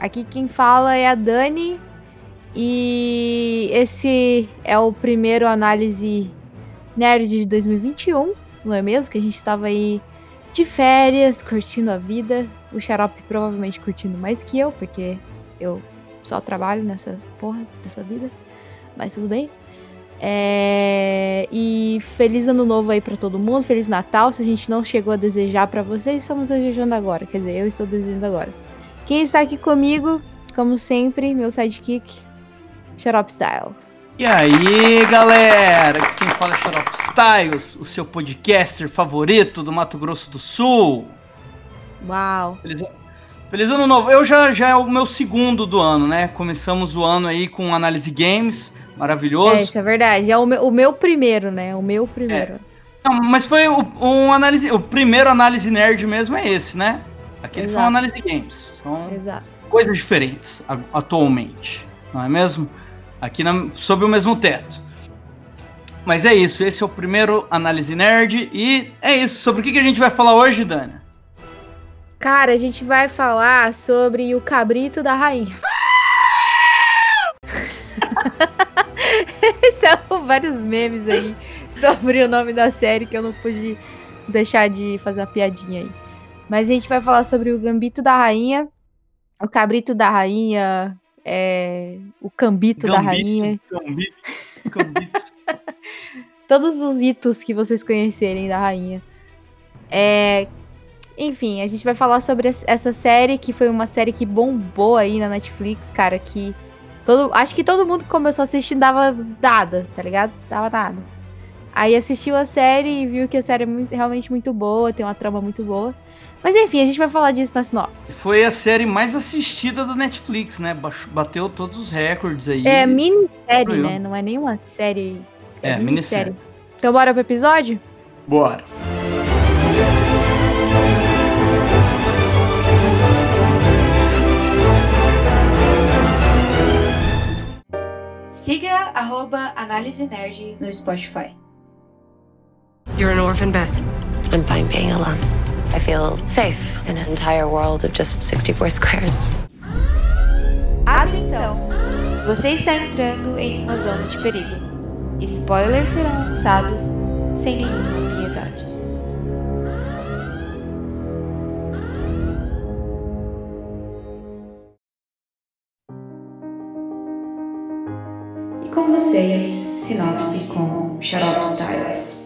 Aqui quem fala é a Dani e esse é o primeiro Análise Nerd de 2021, não é mesmo? Que a gente estava aí de férias, curtindo a vida. O Xarope provavelmente curtindo mais que eu, porque eu só trabalho nessa porra dessa vida. Mas tudo bem. É... E feliz ano novo aí para todo mundo, feliz Natal. Se a gente não chegou a desejar para vocês, estamos desejando agora. Quer dizer, eu estou desejando agora. Quem está aqui comigo, como sempre, meu sidekick, Xarope Styles. E aí, galera? Quem fala é Xarope Styles, o seu podcaster favorito do Mato Grosso do Sul. Uau. Feliz, feliz ano novo. Eu já, já é o meu segundo do ano, né? Começamos o ano aí com análise games maravilhoso. É, isso é verdade. É o meu, o meu primeiro, né? O meu primeiro. É. Não, mas foi o, um análise. O primeiro análise nerd mesmo é esse, né? Aquele Exato. foi um análise games. São Exato. coisas diferentes atualmente. Não é mesmo? Aqui na, sob o mesmo teto. Mas é isso, esse é o primeiro análise nerd. E é isso. Sobre o que, a gente vai falar hoje, Dani? Cara, a gente vai falar sobre o cabrito da rainha. São vários memes aí sobre o nome da série que eu não pude deixar de fazer uma piadinha aí. Mas a gente vai falar sobre o Gambito da Rainha, o Cabrito da Rainha, é, o Cambito Gambito, da Rainha. Gambito, Gambito. Todos os itos que vocês conhecerem da Rainha. É, enfim, a gente vai falar sobre essa série, que foi uma série que bombou aí na Netflix, cara, que Todo, acho que todo mundo que começou assistindo dava nada, tá ligado? Dava nada. Aí assistiu a série e viu que a série é muito, realmente muito boa, tem uma trama muito boa. Mas enfim, a gente vai falar disso na sinopse. Foi a série mais assistida da Netflix, né? Bateu todos os recordes aí. É minissérie, né? Não é nenhuma série. É, é minissérie. minissérie. Então bora pro episódio? Bora. Siga arroba Análise Nerd no Spotify. You're an orphan, Beth. I'm fine being alone. I feel safe in an entire world of just 64 squares. Atenção! Você está entrando em uma zona de perigo. Spoilers serão lançados sem nenhuma piedade. Com vocês, sinopse com Xarope Styles.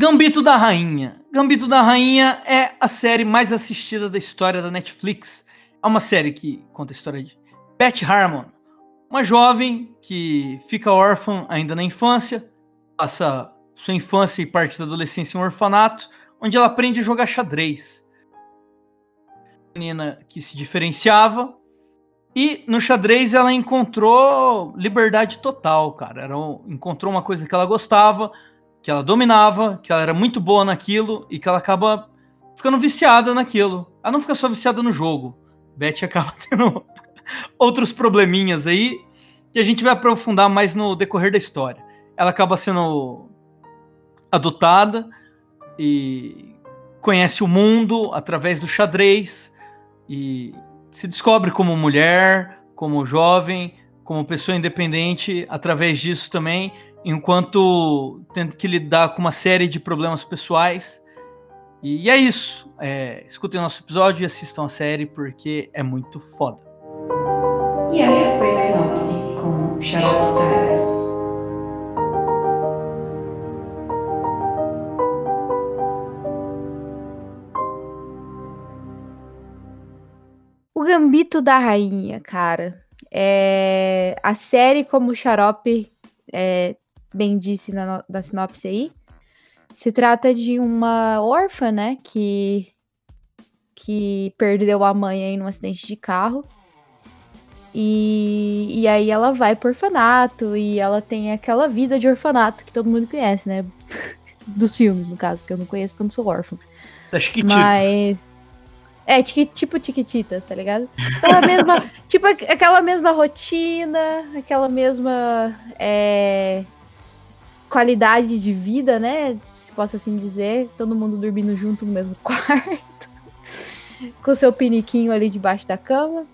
Gambito da Rainha. Gambito da Rainha é a série mais assistida da história da Netflix. É uma série que conta a história de Beth Harmon, uma jovem que fica órfã ainda na infância, passa sua infância e parte da adolescência em um orfanato, onde ela aprende a jogar xadrez. Menina que se diferenciava, e no xadrez ela encontrou liberdade total, cara. Era, encontrou uma coisa que ela gostava, que ela dominava, que ela era muito boa naquilo e que ela acaba ficando viciada naquilo. Ela não fica só viciada no jogo. Beth acaba tendo outros probleminhas aí que a gente vai aprofundar mais no decorrer da história. Ela acaba sendo adotada e conhece o mundo através do xadrez e se descobre como mulher, como jovem, como pessoa independente através disso também, enquanto tendo que lidar com uma série de problemas pessoais. E é isso. É, escutem nosso episódio e assistam a série porque é muito foda. E essa foi a sinopse com Xarope Styles. O Gambito da Rainha, cara. É... A série, como o Xarope é, bem disse na, na sinopse aí, se trata de uma órfã, né, que, que perdeu a mãe em um acidente de carro. E, e aí ela vai pro orfanato e ela tem aquela vida de orfanato que todo mundo conhece, né? Dos filmes, no caso, que eu não conheço porque eu não sou órfã. Das Chiquititas. Mas é, tipo Tiquititas, tá ligado? Aquela mesma, tipo aquela mesma rotina, aquela mesma é, qualidade de vida, né? Se posso assim dizer. Todo mundo dormindo junto no mesmo quarto. com seu piniquinho ali debaixo da cama.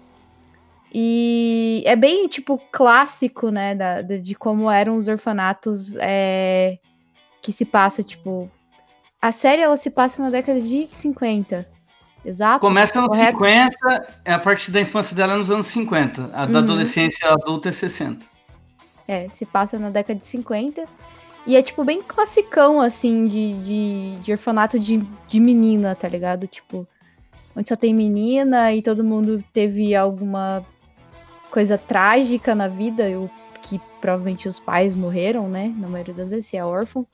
E é bem, tipo, clássico, né, da, de como eram os orfanatos é, que se passa, tipo... A série, ela se passa na década de 50, exato? Começa nos correto? 50, é a partir da infância dela é nos anos 50. A da Uhum. adolescência adulta é 60. É, se passa na década de 50. E é, tipo, bem classicão, assim, de, de, de orfanato de, de menina, tá ligado? Tipo, onde só tem menina e todo mundo teve alguma coisa trágica na vida, o que provavelmente os pais morreram, né? Na maioria das vezes, se é órfão.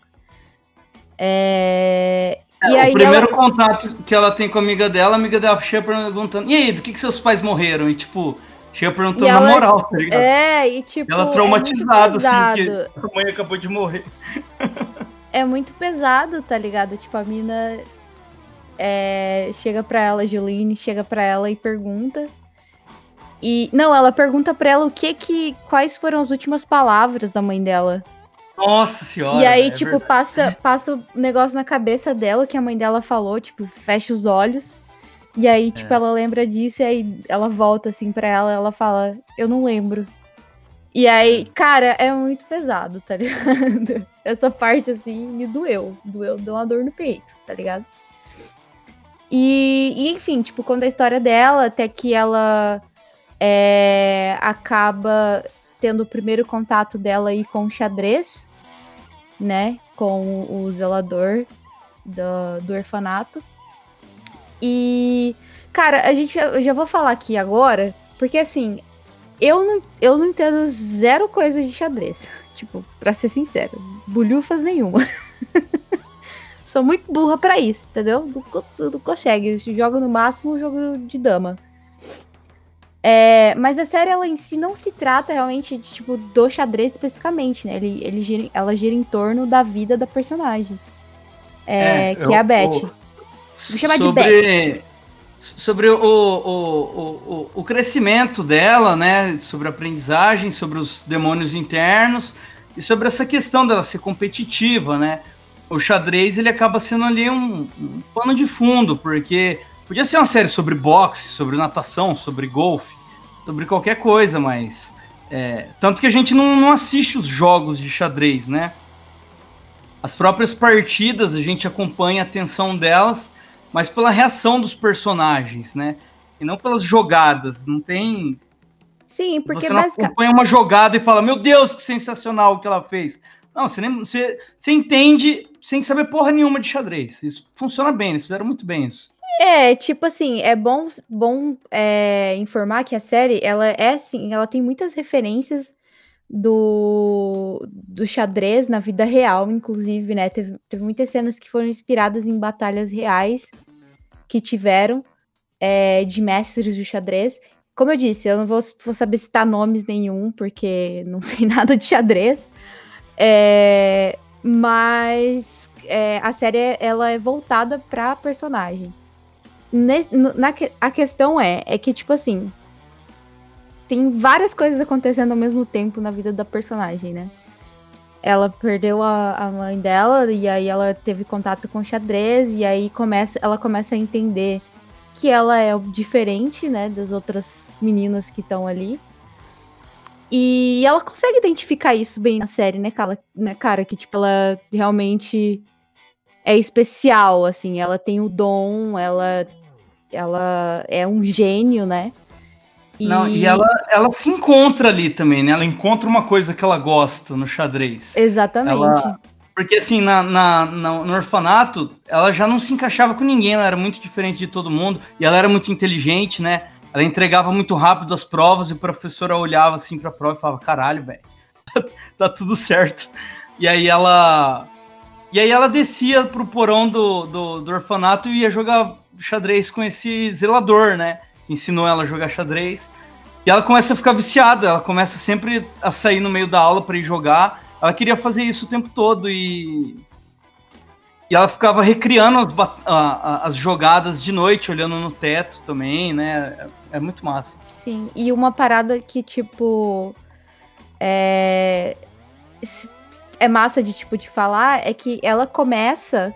É... e É, aí o primeiro ela... contato que ela tem com a amiga dela, a amiga dela chega perguntando: E aí, do que, que seus pais morreram? E tipo, chega perguntando na moral, tá ligado? É, e tipo. ela é traumatizada, assim, pesado. que a mãe acabou de morrer. é muito pesado, tá ligado? Tipo, a mina é, chega pra ela, Juline, chega pra ela e pergunta. E não, ela pergunta pra ela o que que quais foram as últimas palavras da mãe dela. Nossa senhora. e aí, é tipo, verdade. passa passa o negócio na cabeça dela que a mãe dela falou, tipo, fecha os olhos. E aí, tipo, É. ela lembra disso e aí ela volta assim pra ela, ela fala: "Eu não lembro". E aí, cara, é muito pesado, tá ligado? Essa parte, assim, me doeu. Doeu, deu uma dor no peito, tá ligado? E, e, enfim, tipo, conta a história dela, até que ela é, acaba tendo o primeiro contato dela aí com o xadrez, né? Com o zelador do, do orfanato. E, cara, a gente, eu já vou falar aqui agora, porque assim, eu não, eu não entendo zero coisa de xadrez. Tipo, pra ser sincero, bulhufas nenhuma. Sou muito burra pra isso, entendeu? Não, co- não consegue. Jogo no máximo um jogo de dama. É, mas a série ela em si não se trata realmente de, tipo, do xadrez especificamente, né? Ele, ele gira- ela gira em torno da vida da personagem. É, que é a eu- Beth. o- Vou chamar de sobre, Sobre o, o, o, o, o crescimento dela, né? Sobre a aprendizagem, sobre os demônios internos e sobre essa questão dela ser competitiva, né? O xadrez ele acaba sendo ali um, um pano de fundo, porque podia ser uma série sobre boxe, sobre natação, sobre golfe, sobre qualquer coisa, mas. é, tanto que a gente não, não assiste os jogos de xadrez, né? As próprias partidas a gente acompanha a tensão delas, mas pela reação dos personagens, né? E não pelas jogadas. Não tem. Sim, porque você não basicamente. acompanha uma jogada e fala, meu Deus, que sensacional o que ela fez. Não, você, nem, você, você entende sem saber porra nenhuma de xadrez. Isso funciona bem, eles fizeram muito bem isso. É, tipo assim, é bom, bom é, informar que a série, ela é assim, ela tem muitas referências do, do xadrez na vida real, inclusive, né? Teve, teve muitas cenas que foram inspiradas em batalhas reais que tiveram é, de mestres do xadrez. Como eu disse, eu não vou, vou saber citar nomes nenhum, porque não sei nada de xadrez. É, mas é, a série ela é voltada pra personagem. Ne- na a questão é, é que, tipo assim, tem várias coisas acontecendo ao mesmo tempo na vida da personagem, né? Ela perdeu a, a mãe dela e aí ela teve contato com xadrez e aí começa, ela começa a entender que ela é diferente, né, das outras meninas que estão ali. E ela consegue identificar isso bem na série, né, cara? Né, cara, que tipo ela realmente é especial, assim, ela tem o dom, ela ela é um gênio, né? Não, e ela, ela se encontra ali também, né? Ela encontra uma coisa que ela gosta no xadrez. Exatamente. Ela- Porque assim, na, na- na- no orfanato, ela já não se encaixava com ninguém, ela era muito diferente de todo mundo, e ela era muito inteligente, né? Ela entregava muito rápido as provas e o professor olhava assim pra prova e falava, caralho, velho, tá tudo certo. E aí ela. E aí ela descia pro porão do, do, do orfanato e ia jogar xadrez com esse zelador, né? Ensinou ela a jogar xadrez. E ela começa a ficar viciada, ela começa sempre a sair no meio da aula para ir jogar. Ela queria fazer isso o tempo todo e. E ela ficava recriando as, as jogadas de noite, olhando no teto também, né? É, é muito massa. Sim, e uma parada que, tipo, é... é massa de, tipo, de falar é que ela começa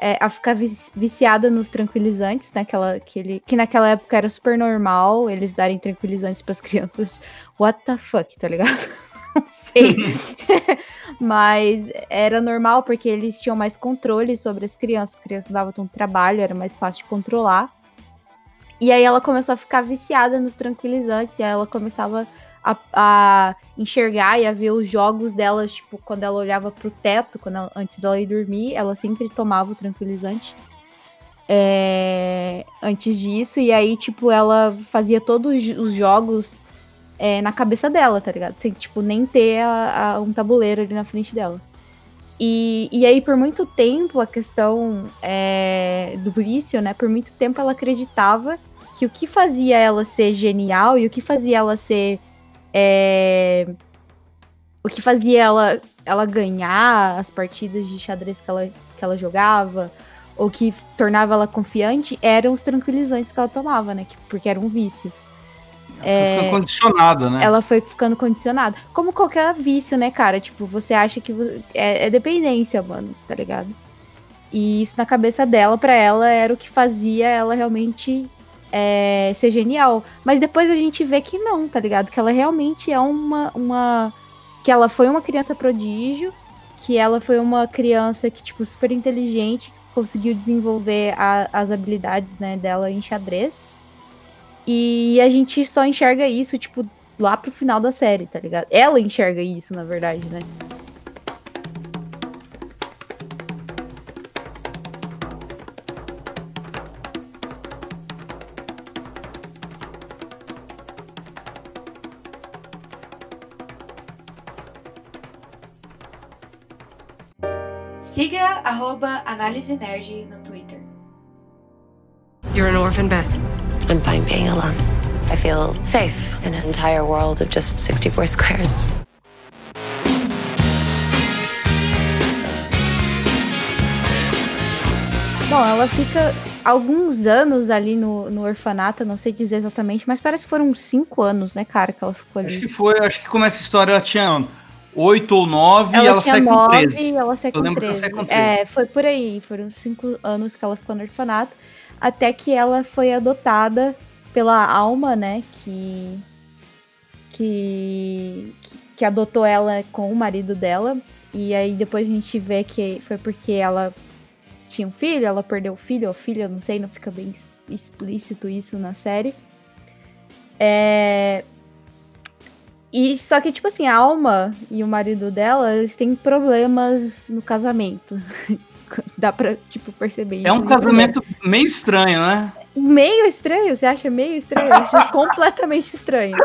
é, a ficar vici- viciada nos tranquilizantes, naquela, que, ele, que naquela época era super normal eles darem tranquilizantes pras crianças. What the fuck, tá ligado? Não sei. Mas era normal porque eles tinham mais controle sobre as crianças. As crianças davam tanto trabalho, era mais fácil de controlar. E aí ela começou a ficar viciada nos tranquilizantes e aí ela começava a, a enxergar e a ver os jogos dela, tipo, quando ela olhava pro teto, quando ela- antes dela ir dormir, ela sempre tomava o tranquilizante. É, antes disso, e aí, tipo, ela fazia todos os jogos é, na cabeça dela, tá ligado? Sem, tipo, nem ter a- a- um tabuleiro ali na frente dela. E, e aí, por muito tempo, a questão é, do vício, né? Por muito tempo ela acreditava que o que fazia ela ser genial e o que fazia ela ser. É, o que fazia ela, ela ganhar as partidas de xadrez que ela, que ela jogava, ou que tornava ela confiante, eram os tranquilizantes que ela tomava, né? que- porque era um vício. Fica condicionada, né? Ela foi ficando condicionada. Como qualquer vício, né, cara? Tipo, você acha que vo- é, é dependência, mano, tá ligado? E isso na cabeça dela, pra ela, era o que fazia ela realmente é, ser genial. Mas depois a gente vê que não, tá ligado? Que ela realmente é uma. uma que ela foi uma criança prodígio, que ela foi uma criança que, tipo, super inteligente, conseguiu desenvolver a- as habilidades, né, dela em xadrez. E a gente só enxerga isso, tipo, lá pro final da série, tá ligado? Ela enxerga isso, na verdade, né? Arroba Análise Nerd no Twitter. You're an orphan, Beth. I'm fine being alone. I feel safe in an entire world of just 64 squares. Bom, ela fica alguns anos ali no, no orfanato, não sei dizer exatamente, mas parece que foram uns cinco anos, né, cara, que ela ficou ali. Acho que foi, acho que começa a história, ela tinha 8 ou 9 ela e ela tinha sai com nove 13. e ela sai Eu com lembro que ela 13. sai com 13. É, foi por aí. Foram cinco anos que ela ficou no orfanato. Até que ela foi adotada pela Alma, né? Que. Que. Que adotou ela com o marido dela. E aí depois a gente vê que foi porque ela tinha um filho, ela perdeu o filho ou filha, eu não sei, não fica bem explícito isso na série. É, e só que, tipo assim, a Alma e o marido dela, eles têm problemas no casamento. Dá pra, tipo, perceber. É um casamento meio estranho, né? Meio estranho? Você acha meio estranho? Eu acho completamente estranho.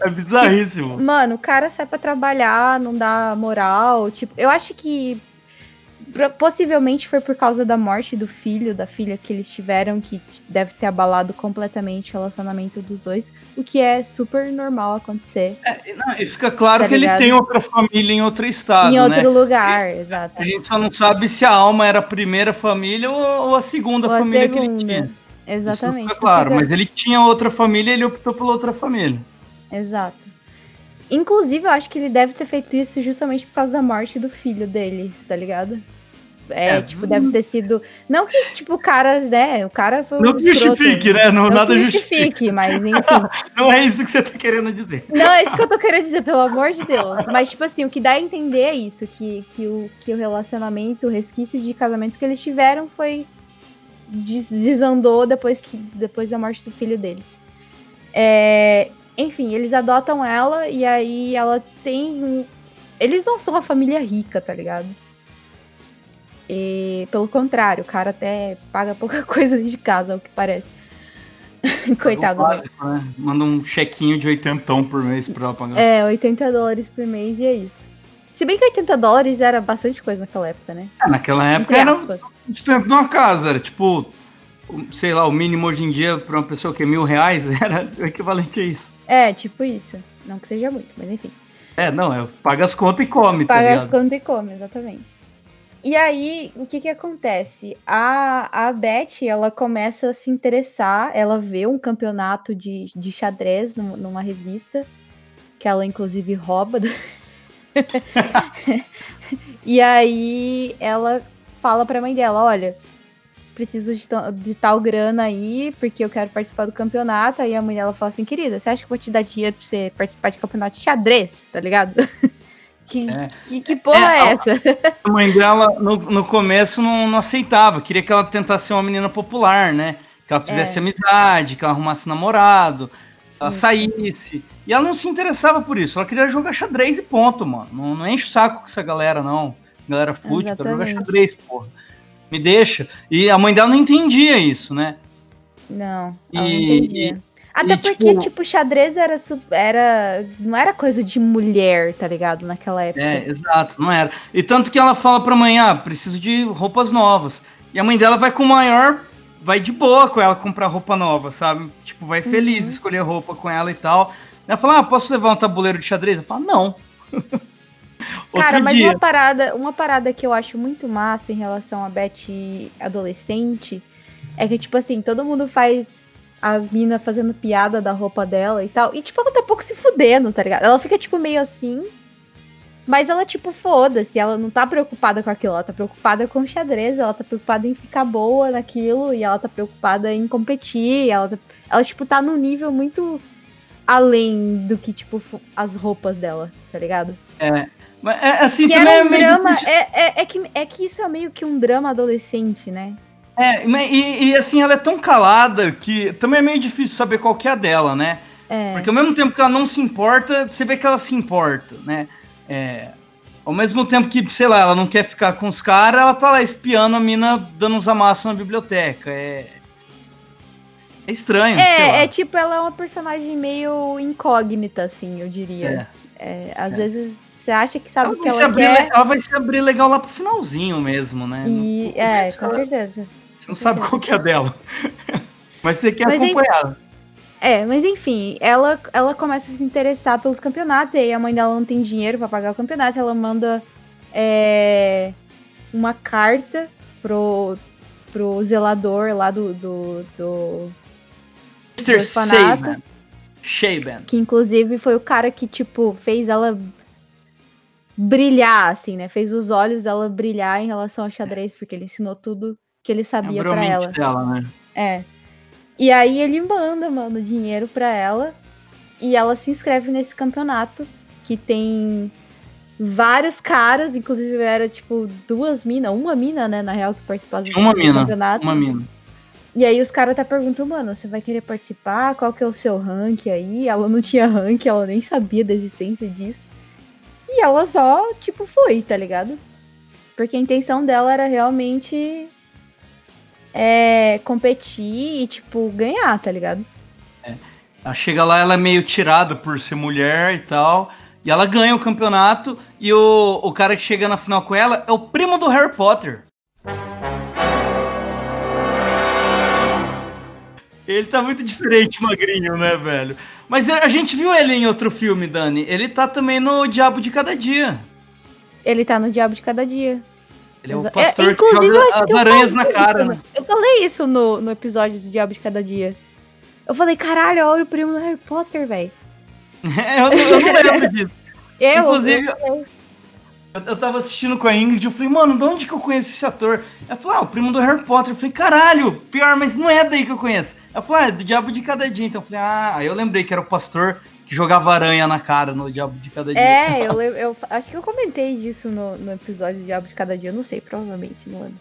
É bizarríssimo. Mano, o cara sai pra trabalhar, não dá moral. Tipo, eu acho que possivelmente foi por causa da morte do filho, da filha que eles tiveram, que deve ter abalado completamente o relacionamento dos dois. O que é super normal acontecer E não, e fica claro Tá que ele ligado? tem outra família em outro estado, em outro né? lugar, exato. A gente só não sabe se a alma era a primeira família ou, ou a segunda Ou a família que ele segunda. tinha. Exatamente. Isso fica claro, Fica- mas ele tinha outra família ele optou pela outra família. Exato. Inclusive, eu acho que ele deve ter feito isso justamente por causa da morte do filho dele, tá ligado? É, É. tipo, deve ter sido. Não que, tipo, o cara, né? O cara foi. um Não que justifique, né? Não, Não nada que justifica. justifique, mas enfim. Não é isso que você tá querendo dizer. Não, é isso que eu tô querendo dizer, pelo amor de Deus. Mas, tipo assim, o que dá a entender é isso: que, que, o, que o relacionamento, o resquício de casamentos que eles tiveram foi. des- desandou depois, que, depois da morte do filho deles. É, enfim, eles adotam ela e aí ela tem. Eles não são uma família rica, tá ligado? E, pelo contrário, o cara até paga pouca coisa de casa, ao que parece. Coitado É básico, né? Manda um chequinho de oitentão por mês pra pagar. É, 80 dólares por mês e é isso. Se bem que 80 dólares era bastante coisa naquela época, né? É, naquela época era aspas. o sustento de uma casa, era tipo, sei lá, o mínimo hoje em dia pra uma pessoa que é mil reais era o equivalente a isso. É, tipo isso. Não que seja muito, mas enfim. É, não, é paga as contas e come, tá Paga as contas e come, exatamente. E aí, o que que acontece? A, a Beth, ela começa a se interessar, ela vê um campeonato de, de xadrez num- numa revista, que ela inclusive rouba. do- e aí ela fala pra mãe dela, olha, preciso de, de tal grana aí, porque eu quero participar do campeonato. Aí a mãe dela fala assim, querida, você acha que eu vou te dar dinheiro pra você participar de campeonato de xadrez, tá ligado? que, É. que, que porra é, É, essa? A mãe dela, no, no começo, não, não aceitava. Queria que ela tentasse ser uma menina popular, né? Que ela fizesse É. amizade, que ela arrumasse namorado, que ela Isso. saísse. E ela não se interessava por isso. Ela queria jogar xadrez e ponto, mano. Não, não enche o saco com essa galera, não. Galera eu quero jogar xadrez, porra. Me deixa. E a mãe dela não entendia isso, né? Não, ela não E- entendia. Até e, porque, tipo- tipo, xadrez era, era. Não era coisa de mulher, tá ligado? Naquela época. É, exato, não era. E tanto que ela fala pra mãe, ah, preciso de roupas novas. E a mãe dela vai com o maior, vai de boa com ela comprar roupa nova, sabe? Tipo, vai feliz Uhum. escolher roupa com ela e tal. Ela fala, ah, posso levar um tabuleiro de xadrez? Eu falo, não. Cara, mas dia. uma parada, uma parada que eu acho muito massa em relação a Beth adolescente é que, tipo assim, todo mundo faz as minas fazendo piada da roupa dela e tal. E, tipo, ela tá pouco se fudendo, tá ligado? Ela fica, tipo, meio assim. Mas ela, tipo, foda-se, ela não tá preocupada com aquilo, ela tá preocupada com o xadrez, ela tá preocupada em ficar boa naquilo, e ela tá preocupada em competir, ela, tá- ela tipo, tá num nível muito além do que, tipo, as roupas dela, tá ligado? Mas, é, assim, que também é um meio drama. É, é, é, que, é que isso é meio que um drama adolescente, né? É, mas- e, e, assim, ela é tão calada que também é meio difícil saber qual que é a dela, né? É. Porque ao mesmo tempo que ela não se importa, você vê que ela se importa, né? É, ao mesmo tempo que, sei lá, ela não quer ficar com os caras, ela tá lá espiando a mina dando uns amassos na biblioteca. É, é estranho. É, é tipo, ela é uma personagem meio incógnita, assim, eu diria. É, às É. vezes você acha que sabe Ela o que ela quer. le- ela vai se abrir legal lá pro finalzinho mesmo, né? E, No é, com certeza. Você não sabe qual que é a dela. Mas você quer Mas, acompanhar. É, mas enfim, ela, ela começa a se interessar pelos campeonatos, e aí a mãe dela não tem dinheiro pra pagar o campeonato, ela manda é, uma carta pro, pro zelador lá do, do, do Mr. Shaban. Que inclusive foi o cara que, tipo, fez ela brilhar, assim, né? Fez os olhos dela brilhar em relação ao xadrez, porque ele ensinou tudo que ele sabia Abriu a pra mente ela. dela, né? É. E aí ele manda, mano, dinheiro pra ela. E ela se inscreve nesse campeonato. Que tem vários caras, inclusive era tipo duas minas, uma mina, né, na real, que participava Tinha uma do mina, campeonato. Uma mina. E aí os caras até perguntam, mano, você vai querer participar? Qual que é o seu rank aí? Ela não tinha rank, ela nem sabia da existência disso. E ela só, tipo, foi, tá ligado? Porque a intenção dela era realmente é, competir e, tipo, ganhar, tá ligado? Ela chega lá, ela é meio tirada por ser mulher e tal. E ela ganha o campeonato. E o, o cara que chega na final com ela é o primo do Harry Potter. Ele tá muito diferente, magrinho, né, velho? Mas a gente viu ele em outro filme, Dani. Ele tá também no Diabo de Cada Dia. Ele tá no Diabo de Cada Dia. Ele é o Exa- pastor que inclusive, eu joga as que eu aranhas na cara, isso, né? Eu falei isso no, no episódio do Diabo de Cada Dia. Eu falei, caralho, olha o primo do Harry Potter, velho. eu, não- eu não lembro disso. Eu, Inclusive, eu- Eu, eu tava assistindo com a Ingrid, eu falei, mano, de onde que eu conheço esse ator? Ela falou, ah, o primo do Harry Potter. Eu falei, caralho, pior, mas não é daí que eu conheço. Ela falou, ah, é do Diabo de Cada Dia. Então eu falei, ah, aí eu lembrei que era o pastor que jogava aranha na cara no Diabo de Cada Dia. É, eu, eu acho que eu comentei disso no, no episódio de Diabo de Cada Dia, eu não sei, provavelmente, não lembro.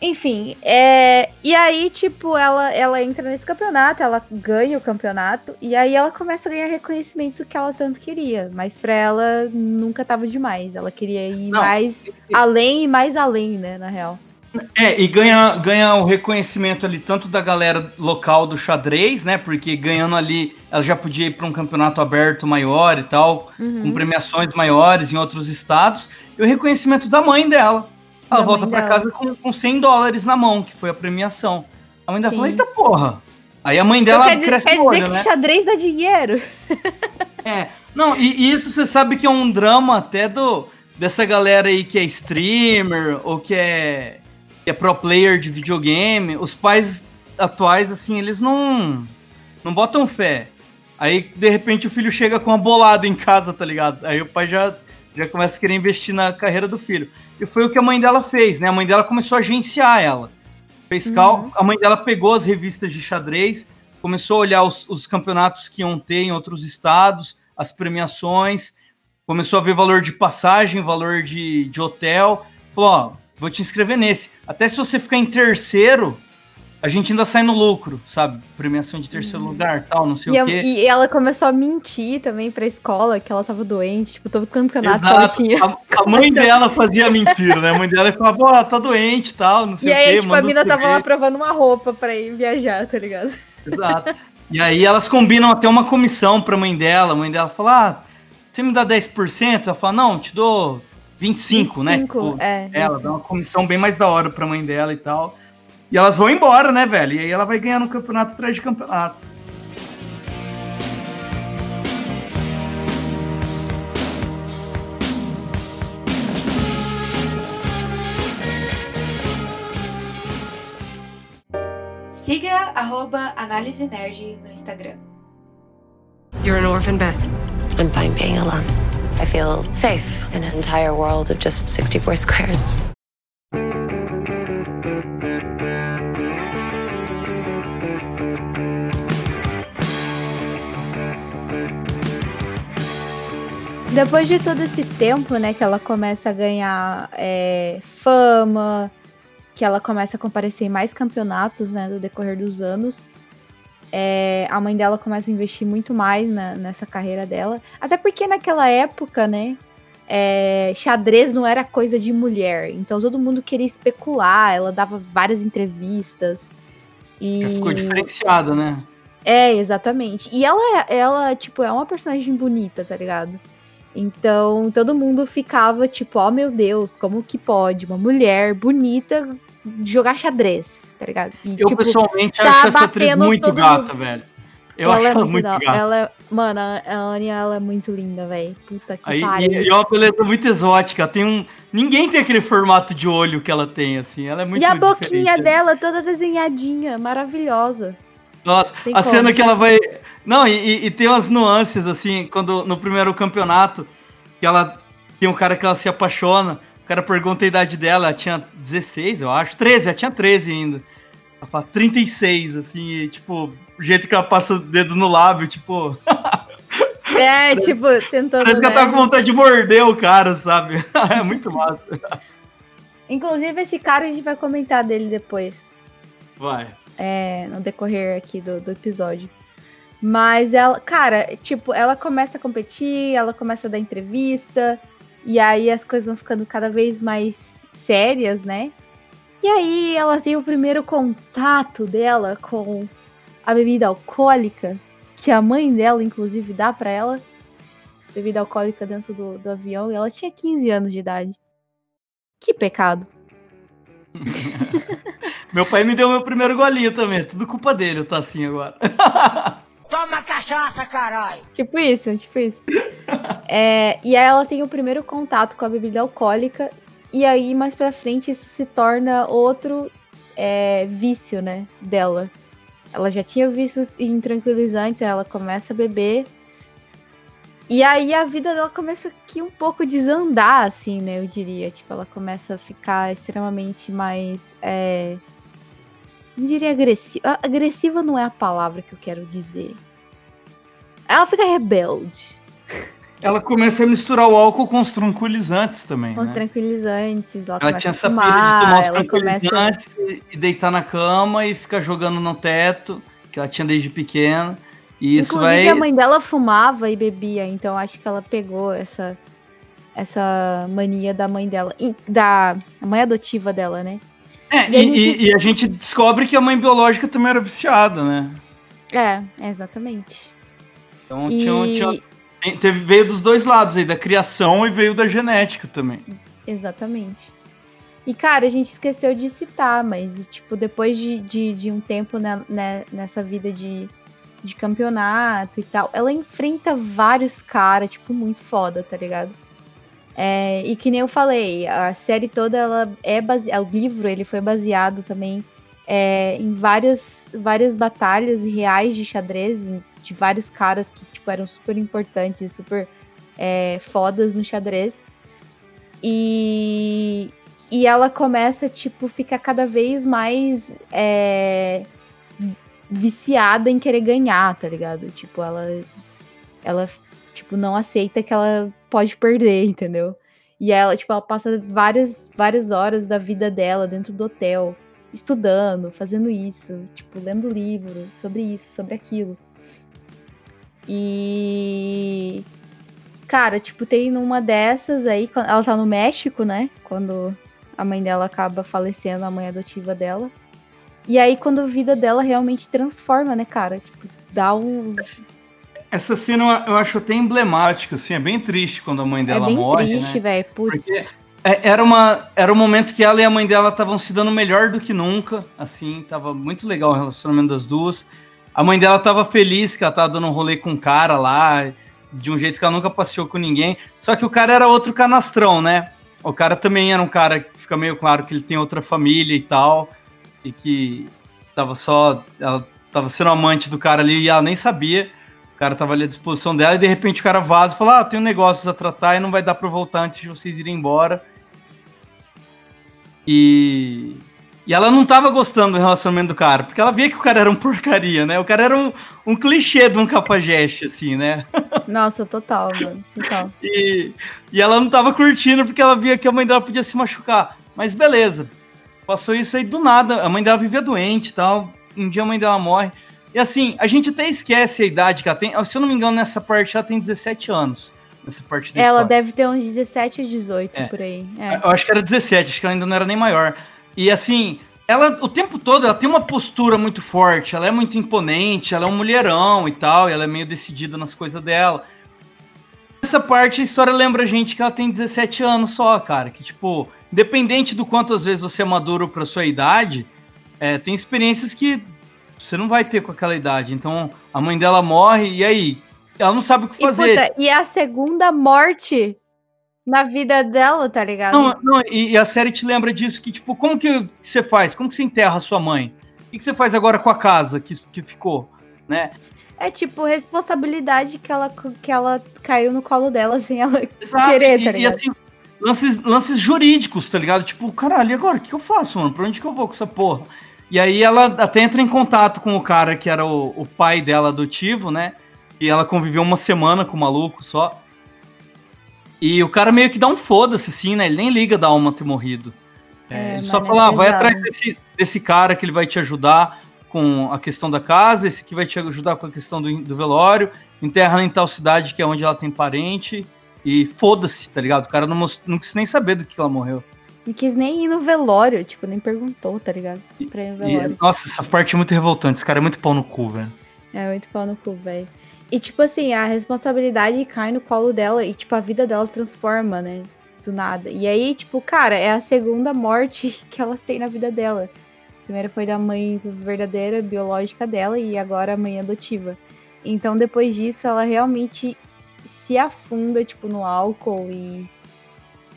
Enfim, é, e aí, tipo, ela, ela entra nesse campeonato, ela ganha o campeonato, e aí ela começa a ganhar reconhecimento que ela tanto queria, mas pra ela nunca tava demais, ela queria ir Não. mais além e mais além, né, na real. É, e ganha, ganha o reconhecimento ali tanto da galera local do xadrez, né? Porque ganhando ali, ela já podia ir para um campeonato aberto maior e tal, Uhum. com premiações maiores em outros estados, e o reconhecimento da mãe dela. Ela Da volta para casa com, com 100 dólares na mão, que foi a premiação. A mãe dela Sim. falou: Eita porra! Aí a mãe Então dela dizer- cresce quer o dizer olho, que né? xadrez dá dinheiro? É, não, e, e isso você sabe que é um drama até do dessa galera aí que é streamer ou que é, que é pro player de videogame. Os pais atuais, assim, eles não, não botam fé. Aí, de repente, o filho chega com uma bolada em casa, tá ligado? Aí o pai já, já começa a querer investir na carreira do filho. E foi o que a mãe dela fez, né? A mãe dela começou a agenciar ela. Fez cal... A mãe dela pegou as revistas de xadrez, começou a olhar os, os campeonatos que iam ter em outros estados, as premiações, começou a ver valor de passagem, valor de, de hotel. Falou: ó, vou te inscrever nesse. Até se você ficar em terceiro, a gente ainda sai no lucro, sabe? Premiação de terceiro lugar, tal, não sei E, o eu- quê. e ela começou a mentir também pra escola que ela tava doente. Tipo, todo campeonato que ela Exato. tinha. A, a mãe dela fazia mentira, né? A mãe dela falava, ó, tá doente e tal, não sei E o aí, quê. tipo, a mina tava lá provando uma roupa pra ir viajar, tá ligado? Exato. E aí elas combinam até uma comissão pra mãe dela. A mãe dela fala: ah, você me dá 10%? Ela fala: não, te dou 25, né? 25, Tipo, é, ela isso. dá uma comissão bem mais da hora pra mãe dela e tal. E elas vão embora, né, velho? E aí ela vai ganhar no campeonato atrás de campeonato. Siga arroba Análise Nerd no Instagram. You're an orphan, Beth. I'm fine being alone. I feel safe in an entire world of just 64 squares. Depois de todo esse tempo, né, que ela começa a ganhar é, fama, que ela começa a comparecer em mais campeonatos, né, no decorrer dos anos, é, a mãe dela começa a investir muito mais na- nessa carreira dela. Até porque naquela época, né, é, xadrez não era coisa de mulher, então todo mundo queria especular, ela dava várias entrevistas. E... Ficou diferenciada, né? É, exatamente. E ela, ela, tipo, é uma personagem bonita, tá ligado? Então, todo mundo ficava tipo, ó meu Deus, como que pode uma mulher bonita jogar xadrez, tá ligado? E, Eu tipo, pessoalmente tá acho essa atriz muito gata, mundo. velho. Eu acho é ela muito gata. Ela, é- mano, a Anya, ela é muito linda, velho. Puta que Aí, pariu. e, e é uma beleza muito exótica. Tem um. Ninguém tem aquele formato de olho que ela tem, assim. Ela é muito E a boquinha dela toda desenhadinha, maravilhosa. Nossa, Tem a como. cena que ela vai. Não, e, e- tem umas nuances, assim, quando no primeiro campeonato, que ela tem um cara que ela se apaixona, cara pergunta a idade dela, ela tinha 16, eu acho, 13, ela tinha 13 ainda. Ela fala 36, assim, e, tipo, o jeito que ela passa o dedo no lábio, tipo, É, tipo, tentando. parece que ela né? tá com vontade de morder o cara, sabe? é muito massa. Inclusive, esse cara a gente vai comentar dele depois. Vai. é, no decorrer aqui do, do episódio. Mas ela, cara, tipo, ela começa a competir, ela começa a dar entrevista, e aí as coisas vão ficando cada vez mais sérias, né? E aí ela tem o primeiro contato dela com a bebida alcoólica, que a mãe dela, inclusive, dá pra ela. Bebida alcoólica dentro do, do avião, e ela tinha 15 anos de idade. Que pecado. Meu pai me deu meu primeiro golinho também, tudo culpa dele, eu tô assim agora. Tipo isso, tipo isso. É, e aí ela tem o primeiro contato com a bebida alcoólica, e aí mais pra frente isso se torna outro é, vício, né, dela. Ela já tinha vício em tranquilizantes, ela começa a beber. E aí a vida dela começa aqui um pouco desandar, assim, né, eu diria. Tipo, ela começa a ficar extremamente mais. É, não diria agressiva. Agressiva não é a palavra que eu quero dizer. Ela fica rebelde. Ela começa a misturar o álcool com os tranquilizantes também, Com os né? tranquilizantes, ela, Ela tinha a essa pilha de tomar os ela começa... tranquilizantes e- deitar na cama e ficar jogando no teto, que ela tinha desde pequena. E isso Inclusive vai. a mãe dela fumava e bebia, então acho que ela pegou essa essa mania da mãe dela, e da mãe adotiva dela, né? É, e a e, gente- e- e a gente descobre que a mãe biológica também era viciada, né? É, exatamente. Então E tinha, tinha- teve, veio dos dois lados aí, da criação e veio da genética também. exatamente. E cara, a gente esqueceu de citar, mas tipo, depois de, de, de um tempo né, né, nessa vida de, de campeonato e tal, ela enfrenta vários caras, tipo, muito foda, tá ligado? É, e que nem eu falei, a série toda ela é baseada. O livro ele foi baseado também é, em várias, várias batalhas reais de xadrez, de vários caras que tipo, eram super importantes super é, fodas no xadrez. E, e ela começa, tipo, ficar cada vez mais é, viciada em querer ganhar, tá ligado? Tipo, ela, ela, tipo, não aceita que ela pode perder, entendeu? E ela, tipo, ela passa várias, várias horas da vida dela dentro do hotel, estudando, fazendo isso, tipo, lendo livro sobre isso, sobre aquilo. E. Cara, tipo, tem numa dessas aí, ela tá no México, né? Quando a mãe dela acaba falecendo, a mãe adotiva dela. E aí, quando a vida dela realmente transforma, né, cara? Tipo, dá um. Essa cena eu acho até emblemática, assim, é bem triste quando a mãe dela é bem morre. triste, né? velho. Putz. Porque é, era, uma, era um momento que ela e a mãe dela estavam se dando melhor do que nunca, assim, tava muito legal o relacionamento das duas. A mãe dela tava feliz que ela tava dando um rolê com um cara lá, de um jeito que ela nunca passeou com ninguém. Só que o cara era outro canastrão, né? O cara também era um cara que fica meio claro que ele tem outra família e tal, e que tava só. Ela tava sendo amante do cara ali e ela nem sabia. O cara tava ali à disposição dela e de repente o cara vaza e fala: Ah, tenho negócios a tratar e não vai dar pra voltar antes de vocês irem embora. E. E ela não tava gostando do relacionamento do cara, porque ela via que o cara era um porcaria, né? O cara era um, um clichê de um capajeste, assim, né? Nossa, total, mano. Total. E, e ela não tava curtindo porque ela via que a mãe dela podia se machucar. Mas beleza. Passou isso aí do nada. A mãe dela vivia doente e tal. Um dia a mãe dela morre. E assim, a gente até esquece a idade que ela tem. Se eu não me engano, nessa parte ela tem 17 anos. Nessa parte da Ela história. deve ter uns 17 ou 18 É. por aí. É. Eu acho que era 17, acho que ela ainda não era nem maior. E assim, ela o tempo todo ela tem uma postura muito forte, ela é muito imponente, ela é um mulherão e tal, e ela é meio decidida nas coisas dela. Essa parte a história lembra a gente que ela tem 17 anos só, cara, que tipo, independente do quanto às vezes você é maduro pra sua idade, é, tem experiências que você não vai ter com aquela idade. Então, a mãe dela morre e aí ela não sabe o que E, fazer. puta, e a segunda morte na vida dela, tá ligado? Não, não e, e a série te lembra disso, que tipo, como que você faz? Como que você enterra a sua mãe? O que, que você faz agora com a casa que, que ficou? Né? É tipo responsabilidade que ela, que ela caiu no colo dela sem ela Exato, querer, e, tá e, ligado? assim, lances, lances jurídicos, tá ligado? Tipo, caralho, e agora? O que eu faço, mano? Pra onde que eu vou com essa porra? E aí ela até entra em contato com o cara que era o, o pai dela adotivo, né? E ela conviveu uma semana com o maluco só. E o cara meio que dá um foda-se, assim, né? Ele nem liga da alma ter morrido. É, ele só é fala, ah, vai atrás desse, desse cara que ele vai te ajudar com a questão da casa, esse aqui vai te ajudar com a questão do, do velório, enterra em tal cidade que é onde ela tem parente, e foda-se, tá ligado? O cara não, most- não quis nem saber do que ela morreu. Não quis nem ir no velório, tipo, nem perguntou, tá ligado? Pra ir no E, velório. nossa, essa parte é muito revoltante, esse cara é muito pau no cu, velho. É muito pau no cu, velho. E, tipo assim, a responsabilidade cai no colo dela e, tipo, a vida dela transforma, né? Do nada. E aí, tipo, cara, é a segunda morte que ela tem na vida dela. A primeira foi da mãe verdadeira, biológica dela, e agora a mãe adotiva. Então, depois disso, ela realmente se afunda, tipo, no álcool e.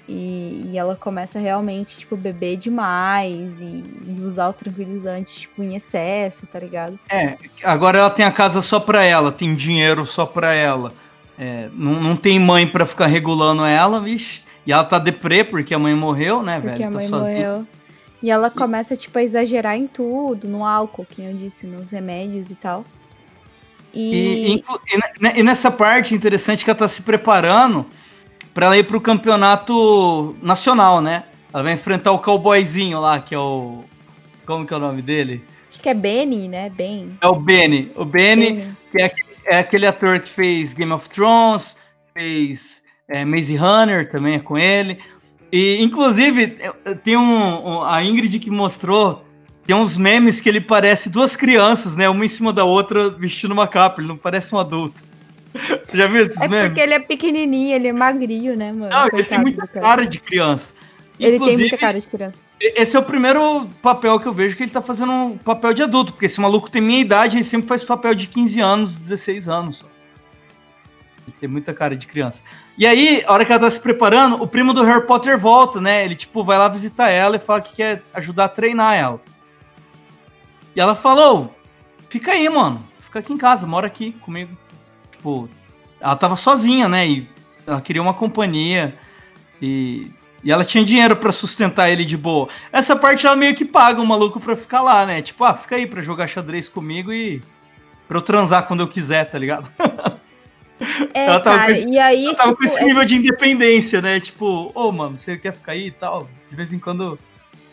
E, e ela começa realmente, tipo, beber demais e, e usar os tranquilizantes, tipo, em excesso, tá ligado? É, agora ela tem a casa só pra ela, tem dinheiro só pra ela. É, não, não tem mãe pra ficar regulando ela, vixe. E ela tá deprê porque a mãe morreu, né, Porque velho? a Tá mãe sozinha. morreu. E ela começa, tipo, a exagerar em tudo, no álcool, que eu disse, nos remédios e tal. E, E, e e nessa parte interessante que ela tá se preparando pra ela ir pro campeonato nacional, né? Ela vai enfrentar o cowboyzinho lá, que é o. Como que é o nome dele? acho que é Benny, né? Ben. É o Benny. O Benny, Benny. que é aquele, é aquele ator que fez Game of Thrones, fez é, Maze Runner, também é com ele. E, inclusive, tem um, um- A Ingrid que mostrou. Tem uns memes que ele parece duas crianças, né? Uma em cima da outra vestindo uma capa. Ele não parece um adulto. Você já viu esses É memes? porque ele é pequenininho, ele é magrinho, né, mano? Não, ele tem muita cara de criança. Ele tem muita cara de criança. esse é o primeiro papel que eu vejo que ele tá fazendo um papel de adulto, porque esse maluco tem minha idade, ele sempre faz papel de 15 anos, 16 anos. só. Ele tem muita cara de criança. E aí, a hora que ela tá se preparando, o primo do Harry Potter volta, né? Ele, tipo, vai lá visitar ela e fala que quer ajudar a treinar ela. E ela falou, fica aí, mano. Fica aqui em casa, mora aqui comigo. Tipo, ela tava sozinha, né? E ela queria uma companhia. E E ela tinha dinheiro pra sustentar ele de boa. Essa parte ela meio que paga o maluco pra ficar lá, né? Tipo, ah, fica aí pra jogar xadrez comigo e pra eu transar quando eu quiser, tá ligado? É, Ela tava com cara, esse- e aí, Ela tava tipo, com esse é- nível de independência, né? Tipo, ô, mano, você quer ficar aí e tal? De vez em quando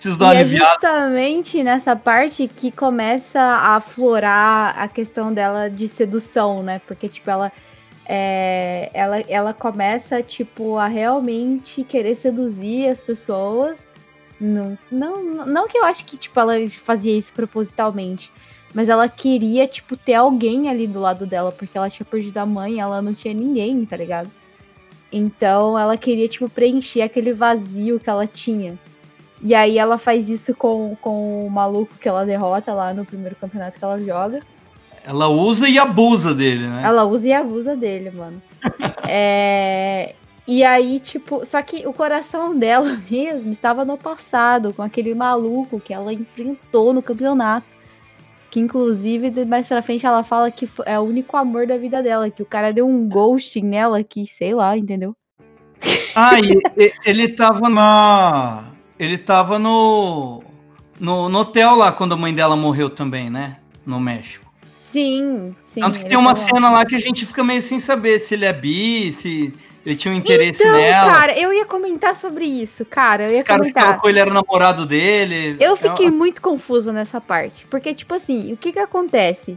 preciso dar uma E é aliviada. justamente nessa parte que começa a aflorar a questão dela de sedução, né? Porque, tipo, ela, é, ela, ela começa, tipo, a realmente querer seduzir as pessoas. Não, não, não que eu acho que, tipo, ela fazia isso propositalmente. Mas ela queria, tipo, ter alguém ali do lado dela, porque ela tinha perdido a mãe, ela não tinha ninguém, tá ligado? Então ela queria, tipo, preencher aquele vazio que ela tinha. E aí ela faz isso com, com o maluco que ela derrota lá no primeiro campeonato que ela joga. Ela usa e abusa dele, né? Ela usa e abusa dele, mano. É, E aí, tipo, só que o coração dela mesmo estava no passado, com aquele maluco que ela enfrentou no campeonato. Que inclusive, mais pra frente, ela fala que é o único amor da vida dela, que o cara deu um ghosting nela que, sei lá, entendeu? Ah, ele tava na. Ele tava no, no. no hotel lá quando a mãe dela morreu também, né? No México. Sim, sim. Tanto que tem uma cena lá que a gente fica meio sem saber se ele é bi, se ele tinha um interesse Então, nela. cara, eu ia comentar sobre isso, cara. Eu ia Esse cara que comentar. com ele era o namorado dele. Eu É fiquei muito confuso nessa parte. Porque, tipo assim, o que que acontece?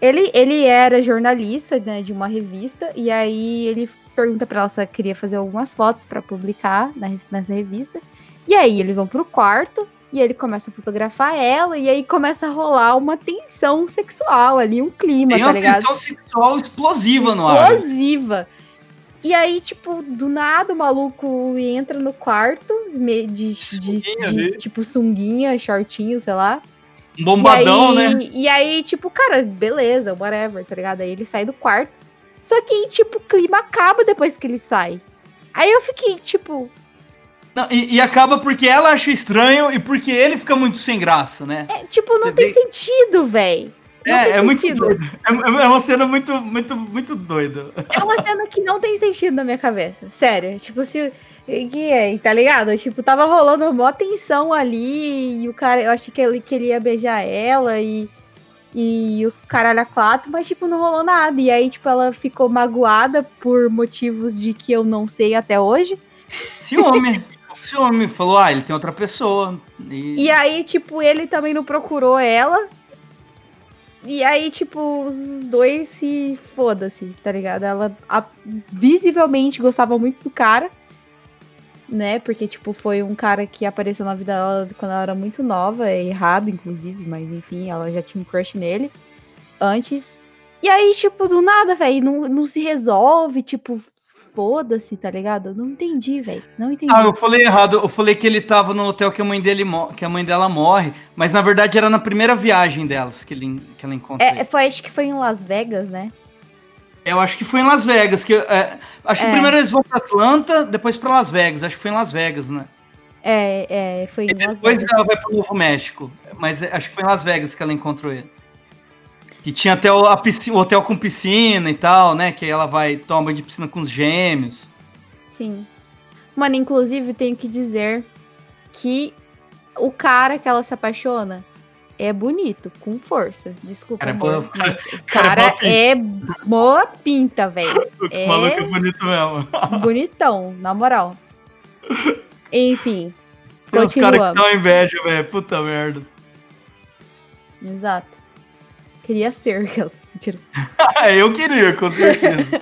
Ele, ele era jornalista, né, de uma revista, e aí ele pergunta pra ela se ela queria fazer algumas fotos pra publicar nessa revista. E aí eles vão pro quarto, e ele começa a fotografar ela, e aí começa a rolar uma tensão sexual ali, um clima, Tem tá uma ligado? tensão sexual explosiva no ar. explosiva. E aí, tipo, do nada o maluco entra no quarto de, de- Sunguinha de- ali. tipo sunguinha, shortinho, sei lá. Um bombadão, e aí, né? E aí, tipo, cara, beleza, whatever, tá ligado? Aí ele sai do quarto. Só que, tipo, o clima acaba depois que ele sai. Aí eu fiquei, tipo, Não, e, e acaba porque ela acha estranho e porque ele fica muito sem graça, né? é, tipo, não Você tem vê- sentido, velho. É, é muito doido. É, é uma cena muito, muito, muito doida. É uma cena que não tem sentido na minha cabeça. Sério. Tipo, se. Que é, tá ligado? Tipo, tava rolando uma tensão ali. E o cara, eu achei que ele queria beijar ela e. E o caralho a quatro, mas, tipo, não rolou nada. E aí, tipo, ela ficou magoada por motivos de que eu não sei até hoje. Ciúme. Ciúme. Falou, ah, ele tem outra pessoa. E, E aí, tipo, ele também não procurou ela. E aí, tipo, os dois se foda-se, tá ligado? Ela a- visivelmente gostava muito do cara, né? Porque, tipo, foi um cara que apareceu na vida dela quando ela era muito nova, é errado, inclusive, mas enfim, ela já tinha um crush nele antes. E aí, tipo, do nada, velho, não, não se resolve, tipo, foda-se, tá ligado? Eu não entendi, velho. Não entendi. Ah, eu falei errado. Eu falei que ele tava no hotel que a mãe dele que a mãe dela morre, mas na verdade era na primeira viagem delas que, ele, que ela encontra. É, ele. foi, acho que foi em Las Vegas, né? Eu acho que foi em Las Vegas. Que, é, acho que É. primeiro eles vão pra Atlanta, depois pra Las Vegas. Acho que foi em Las Vegas, né? É, é, foi em Las depois Vegas. ela vai pro Novo México. Mas é, acho que foi em Las Vegas que ela encontrou ele. Que tinha até o, a piscina, o hotel com piscina e tal, né? Que aí ela vai tomar banho de piscina com os gêmeos. Sim. Mano, inclusive, tenho que dizer que o cara que ela se apaixona é bonito, com força. Desculpa, Cara, é amor. boa- mas o cara é cara boa pinta. é boa pinta, velho. O É. maluco é bonito mesmo. Bonitão, na moral. Enfim, Tem uns caras que dão inveja, velho. Puta merda. Exato. Queria ser aquelas. Mentira. Eu queria, com certeza.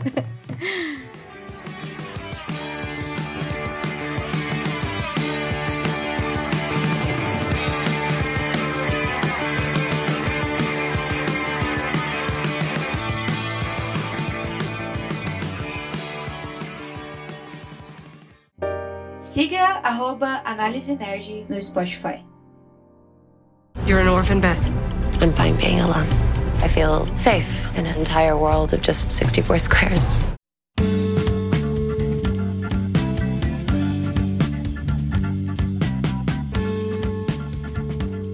Siga arroba Análise Nerd no Spotify. You're an orphan, Beth. I'm fine being alone. I feel safe in an entire world of just 64 squares.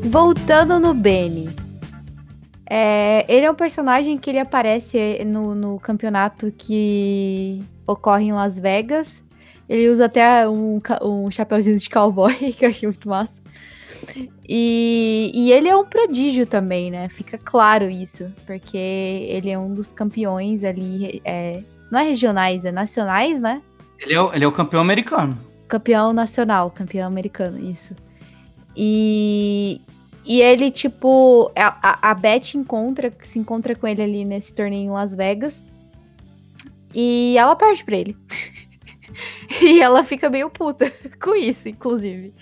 Voltando no Benny. É, ele é um personagem que ele aparece no, no campeonato que ocorre em Las Vegas. Ele usa até um, um chapéuzinho de cowboy, que eu achei muito massa. E, e ele é um prodígio também, né? Fica claro isso, porque ele é um dos campeões ali, é, não é regionais, é nacionais, né? Ele é, o- ele é o campeão americano. Campeão nacional, campeão americano, isso. E, e ele, tipo, a, a, a Beth encontra, se encontra com ele ali nesse torneio em Las Vegas. E ela perde pra ele. e ela fica meio puta com isso, inclusive.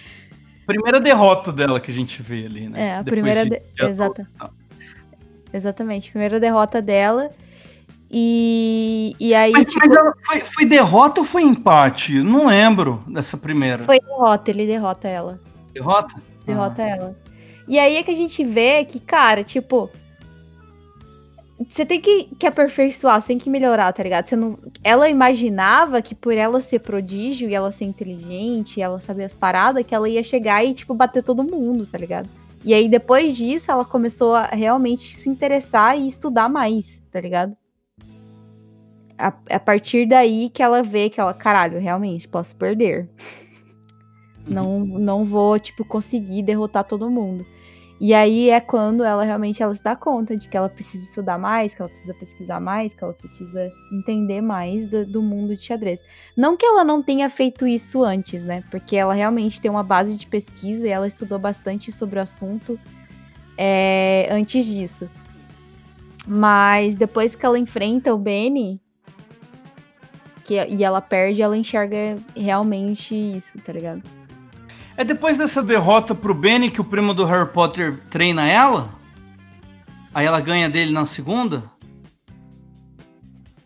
Primeira derrota dela que a gente vê ali, né? É, a Depois primeira. de- de- Exata. Exatamente. Primeira derrota dela. E, e aí, Mas, tipo, mas foi, foi derrota ou foi empate? Não lembro dessa primeira. foi derrota, ele derrota ela. Derrota? Derrota ela. E aí é que a gente vê que, cara, tipo. Você tem que, que aperfeiçoar, você tem que melhorar, tá ligado? Você não, ela imaginava que por ela ser prodígio e ela ser inteligente, e ela saber as paradas, que ela ia chegar e, tipo, bater todo mundo, tá ligado? E aí, depois disso, ela começou a realmente se interessar e estudar mais, tá ligado? A, a partir daí que ela vê que ela, caralho, realmente, posso perder. Não, não vou, tipo, conseguir derrotar todo mundo. E aí é quando ela realmente ela se dá conta de que ela precisa estudar mais, que ela precisa pesquisar mais, que ela precisa entender mais do, do mundo de xadrez. Não que ela não tenha feito isso antes, né? Porque ela realmente tem uma base de pesquisa e ela estudou bastante sobre o assunto é, antes disso. Mas depois que ela enfrenta o Benny, que, e ela perde, ela enxerga realmente isso, tá ligado? É depois dessa derrota pro Benny que o primo do Harry Potter treina ela? Aí ela ganha dele na segunda?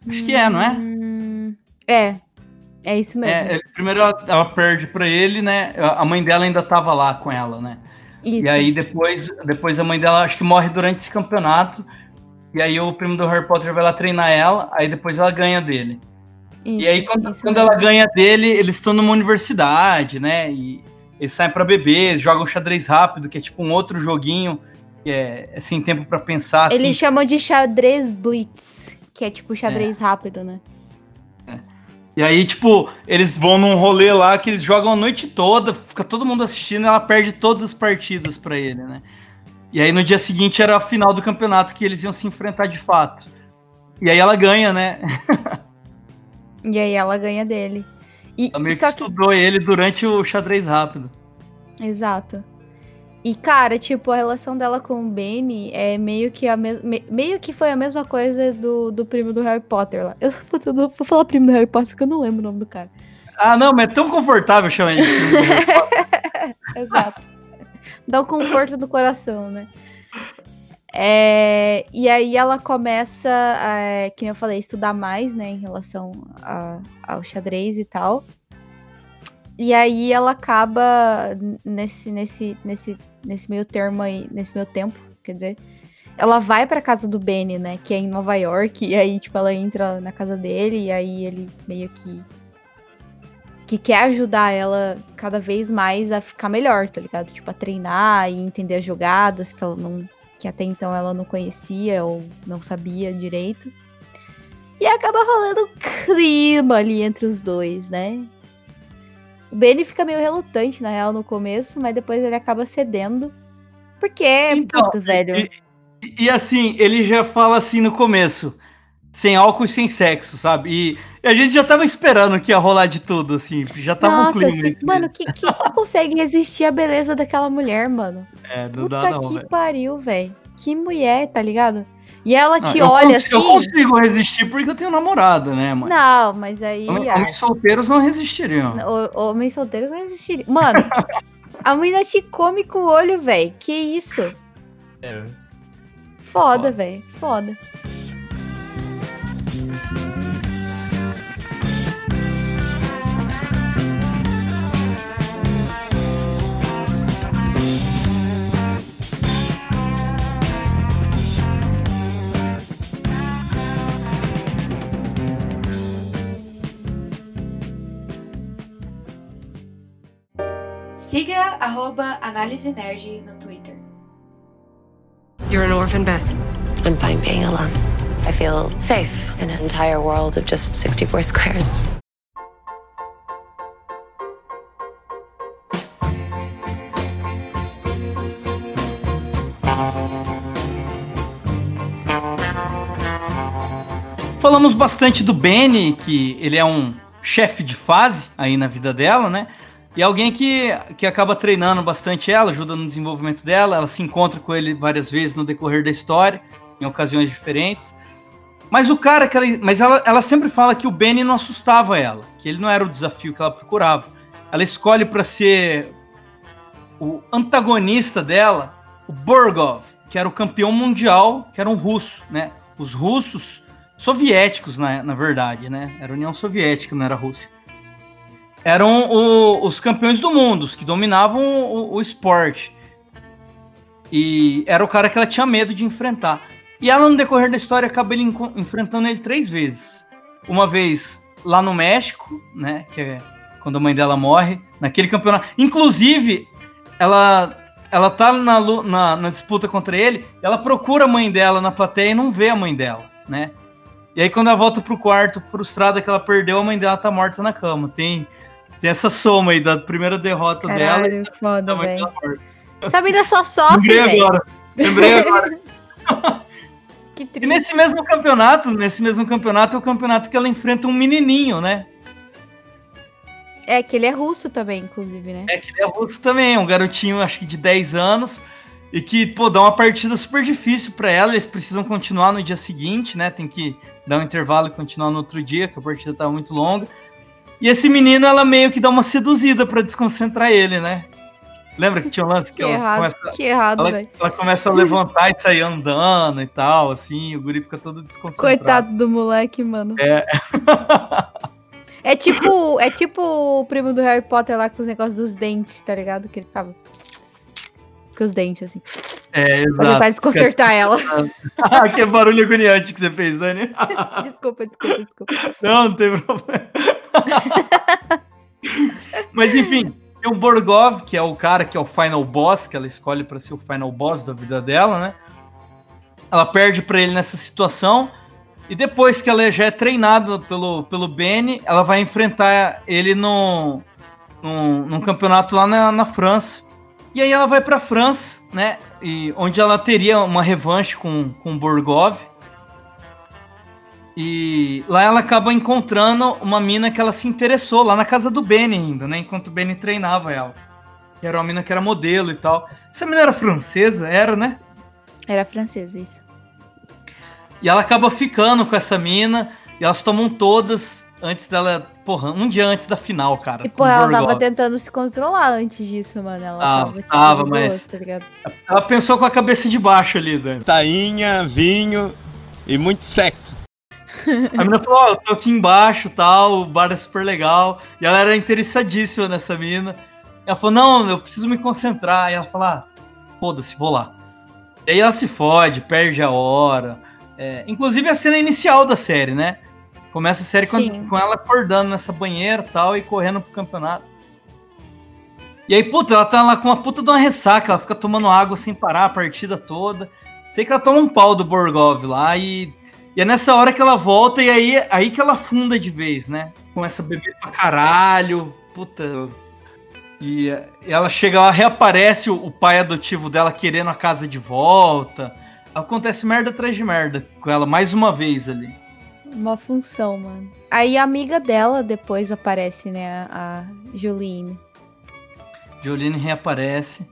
Acho que é, não é? Hum, é. É isso mesmo. É, é, primeiro ela, ela perde pra ele, né? A mãe dela ainda tava lá com ela, né? isso. E aí depois, depois a mãe dela acho que morre durante esse campeonato. E aí o primo do Harry Potter vai lá treinar ela, aí depois ela ganha dele. Isso, e aí quando, quando ela ganha dele, eles estão numa universidade, né? E eles saem pra beber, eles jogam xadrez rápido, que é tipo um outro joguinho, que é, é sem tempo pra pensar, assim. Eles chamam de xadrez blitz, que é tipo xadrez rápido, né? E aí, tipo, eles vão num rolê lá que eles jogam a noite toda, fica todo mundo assistindo e ela perde todas as partidas pra ele, né? E aí no dia seguinte era a final do campeonato que eles iam se enfrentar de fato. E aí ela ganha, né? E aí ela ganha dele. E, Ela meio que só que estudou ele durante o xadrez rápido. Exato. E, cara, tipo, a relação dela com o Benny é meio que a me- me- meio que foi a mesma coisa do, do primo do Harry Potter lá. Eu, puta, eu não vou falar primo do Harry Potter porque eu não lembro o nome do cara. Ah, não, mas é tão confortável chamar ele de primo do Harry Potter. Exato. Dá o conforto do coração, né? É, e aí ela começa, é, que eu falei, estudar mais, né, em relação a- ao xadrez e tal. E aí ela acaba nesse, nesse, nesse, nesse meio termo aí, nesse meio tempo, quer dizer, ela vai pra casa do Benny, né, que é em Nova York, e aí, tipo, ela entra na casa dele, e aí ele meio que que quer ajudar ela cada vez mais a ficar melhor, tá ligado? Tipo, a treinar e entender as jogadas que ela não. Que até então ela não conhecia ou não sabia direito. E acaba rolando um clima ali entre os dois, né? O Benny fica meio relutante, na real, no começo, mas depois ele acaba cedendo. Porque, Então, puto, velho. E, e assim, ele já fala assim no começo: sem álcool e sem sexo, sabe? E a gente já tava esperando que ia rolar de tudo, assim. Já tava um Nossa, clima. assim, mano, que, que, consegue resistir à beleza daquela mulher, mano? É, não Puta dá não, que velho. pariu, velho. Que mulher, tá ligado? E ela Não, te eu olha consigo- assim. Eu consigo resistir porque eu tenho namorada, né, mano? Não, mas aí. Ah, Homens solteiros não resistiriam. o- Homens solteiros não existiriam. Mano, a menina te come com o olho, velho. Que isso? É. Foda, Foda. velho. Foda. arroba Análise Nerd no Twitter. You're an orphan, Beth. I'm fine being alone. I feel safe in an entire world of just 64 squares. Falamos bastante do Benny, que ele é um chefe de fase aí na vida dela, né? E alguém que, que acaba treinando bastante ela, ajuda no desenvolvimento dela. Ela se encontra com ele várias vezes no decorrer da história, em ocasiões diferentes. Mas o cara que ela. Mas ela, ela sempre fala que o Benny não assustava ela, que ele não era o desafio que ela procurava. Ela escolhe para ser o antagonista dela, o Borgov, que era o campeão mundial, que era um russo, né? Os russos soviéticos, na, na verdade, né? Era União Soviética, não era Rússia. Eram o, os campeões do mundo, os que dominavam o, o esporte. E era o cara que ela tinha medo de enfrentar. E ela, no decorrer da história, acaba ele enfrentando ele três vezes. Uma vez lá no México, né? Que é quando a mãe dela morre, naquele campeonato. Inclusive, ela ela tá na, na, na, disputa contra ele, ela procura a mãe dela na plateia e não vê a mãe dela, né? E aí quando ela volta pro quarto, frustrada que ela perdeu, a mãe dela tá morta na cama. Tem, tem essa soma aí da primeira derrota Caralho, dela. foda, velho. Essa vida só sofre, Lembrei véio. agora. Lembrei agora. que triste. E nesse mesmo campeonato, nesse mesmo campeonato é o campeonato que ela enfrenta um menininho, né? É, que ele é russo também, inclusive, né? É, que ele é russo também, um garotinho, acho que de 10 anos, e que, pô, dá uma partida super difícil para ela, eles precisam continuar no dia seguinte, né? Tem que dar um intervalo e continuar no outro dia, que a partida tava muito longa. E esse menino, ela meio que dá uma seduzida para desconcentrar ele, né? Lembra que tinha um lance que, que ela errado, começa, que errado, ela, ela começa a levantar e sair andando e tal, assim, o guri fica todo desconcentrado. Coitado do moleque, mano. É. É tipo, é tipo o primo do Harry Potter lá com os negócios dos dentes, tá ligado? Que ele ficava com os dentes, assim. É, exato. Pra tentar desconcertar ela. que barulho agoniante que você fez, Dani. desculpa, desculpa, desculpa. Não, não tem problema. Mas enfim, tem o Borgov, que é o cara que é o final boss, que ela escolhe para ser o final boss da vida dela, né? Ela perde para ele nessa situação. E depois que ela já é treinada pelo, pelo Benny, ela vai enfrentar ele no, no, num campeonato lá na, na França. E aí ela vai pra França, né? E, onde ela teria uma revanche com, com Borgov. E lá ela acaba encontrando uma mina que ela se interessou, lá na casa do Benny ainda, né? Enquanto o Benny treinava ela. Que era uma mina que era modelo e tal. Essa mina era francesa? Era, né? Era francesa, isso. E ela acaba ficando com essa mina. E elas tomam todas antes dela. Porra, um dia antes da final, cara. E, pô, ela tava tentando se controlar antes disso, mano. Ela ah, tava, tipo, tava de mas. tá ela pensou com a cabeça de baixo ali, Dani. Tainha, vinho e muito sexo. A menina falou, ó, oh, eu tô aqui embaixo tal, o bar é super legal. E ela era interessadíssima nessa mina. Ela falou, não, eu preciso me concentrar. E ela falou, ah, foda-se, vou lá. E aí ela se fode, perde a hora. É, inclusive a cena inicial da série, né? Começa a série com, com, ela acordando nessa banheira tal e correndo pro campeonato. E aí, puta, ela tá lá com uma puta de uma ressaca, ela fica tomando água sem parar a partida toda. Sei que ela toma um pau do Borgov lá e, e é nessa hora que ela volta e aí, aí que ela funda de vez, né? Começa a beber pra caralho, puta. E, ela chega lá, reaparece o, o pai adotivo dela querendo a casa de volta acontece merda atrás de merda com ela mais uma vez ali. Uma função, mano. Aí a amiga dela depois aparece, né? A Jolene. Jolene reaparece.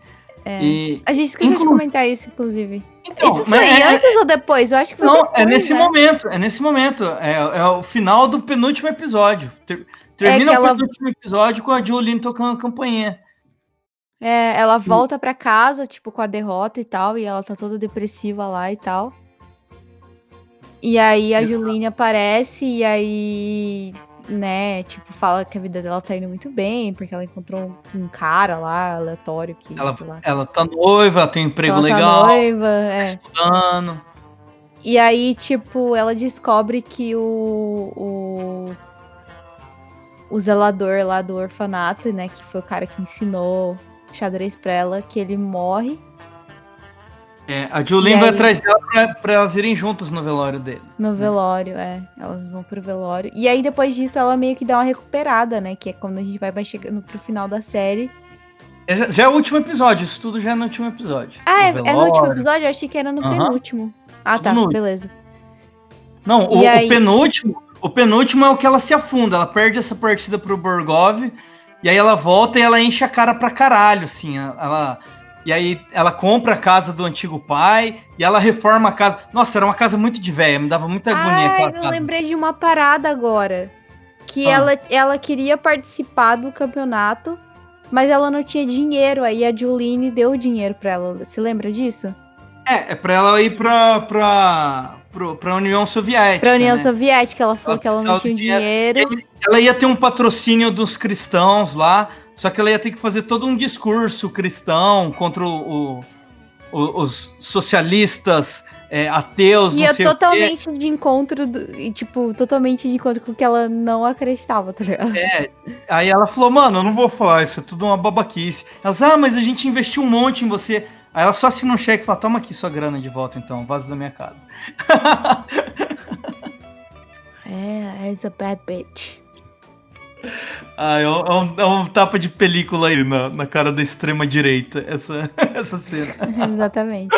É. E... A gente esqueceu Inclu... de comentar isso, inclusive. Então, isso foi é, antes ou depois? Eu acho que foi Não, depois, é nesse né? momento. É nesse momento. É, é o final do penúltimo episódio. Ter, termina É o ela... penúltimo episódio com a Jolene tocando a campainha. É, ela volta pra casa, tipo, com a derrota e tal, e ela tá toda depressiva lá e tal. E aí a Juline aparece e aí, né, tipo, fala que a vida dela tá indo muito bem, porque ela encontrou um cara lá, aleatório, que, ela, ela tá noiva, ela tem um emprego ela legal, tá noiva, tá é. estudando. E aí, tipo, ela descobre que o, o, o zelador lá do orfanato, né, que foi o cara que ensinou xadrez pra ela, que ele morre. É, a Julien vai aí- atrás dela pra, pra elas irem juntas no velório dele. No velório, é. Elas vão pro velório. E aí, depois disso, ela meio que dá uma recuperada, né? Que é quando a gente vai, chegando pro final da série. É, já- é o último episódio, isso tudo já é no último episódio. Ah, é, No é no último episódio? Eu achei que era no penúltimo. Ah, Tudo tá, no beleza. Não, o, E o aí? penúltimo, o penúltimo é o que ela se afunda. Ela perde essa partida pro Borgov e aí ela volta e ela enche a cara pra caralho, assim. Ela e aí ela compra a casa do antigo pai e ela reforma a casa. Nossa, era uma casa muito de velha, me dava muita agonia Ah, eu casa. lembrei de uma parada agora. Que Ah. ela, ela queria participar do campeonato, mas ela não tinha dinheiro. Aí a Juline deu o dinheiro pra ela. Você lembra disso? É, é pra ela ir pra, pra, pro- pra União Soviética. Pra União né? Soviética, ela falou Ela que ela não tinha dinheiro. dinheiro. Ela ia ter um patrocínio dos cristãos lá, só que ela ia ter que fazer todo um discurso cristão contra o- o- os socialistas é, ateus, E não é totalmente de encontro, do, tipo, totalmente de encontro com o que ela não acreditava, tá ligado? É, aí ela falou, mano, eu não vou falar, isso é tudo uma babaquice. Elas, ah, mas a gente investiu um monte em você. Aí ela só assina um cheque e fala, toma aqui sua grana de volta então, vaza da minha casa. É, is a bad bitch. Ah, é um, é um- é um tapa de película aí na, na cara da extrema direita, essa, essa cena. Exatamente.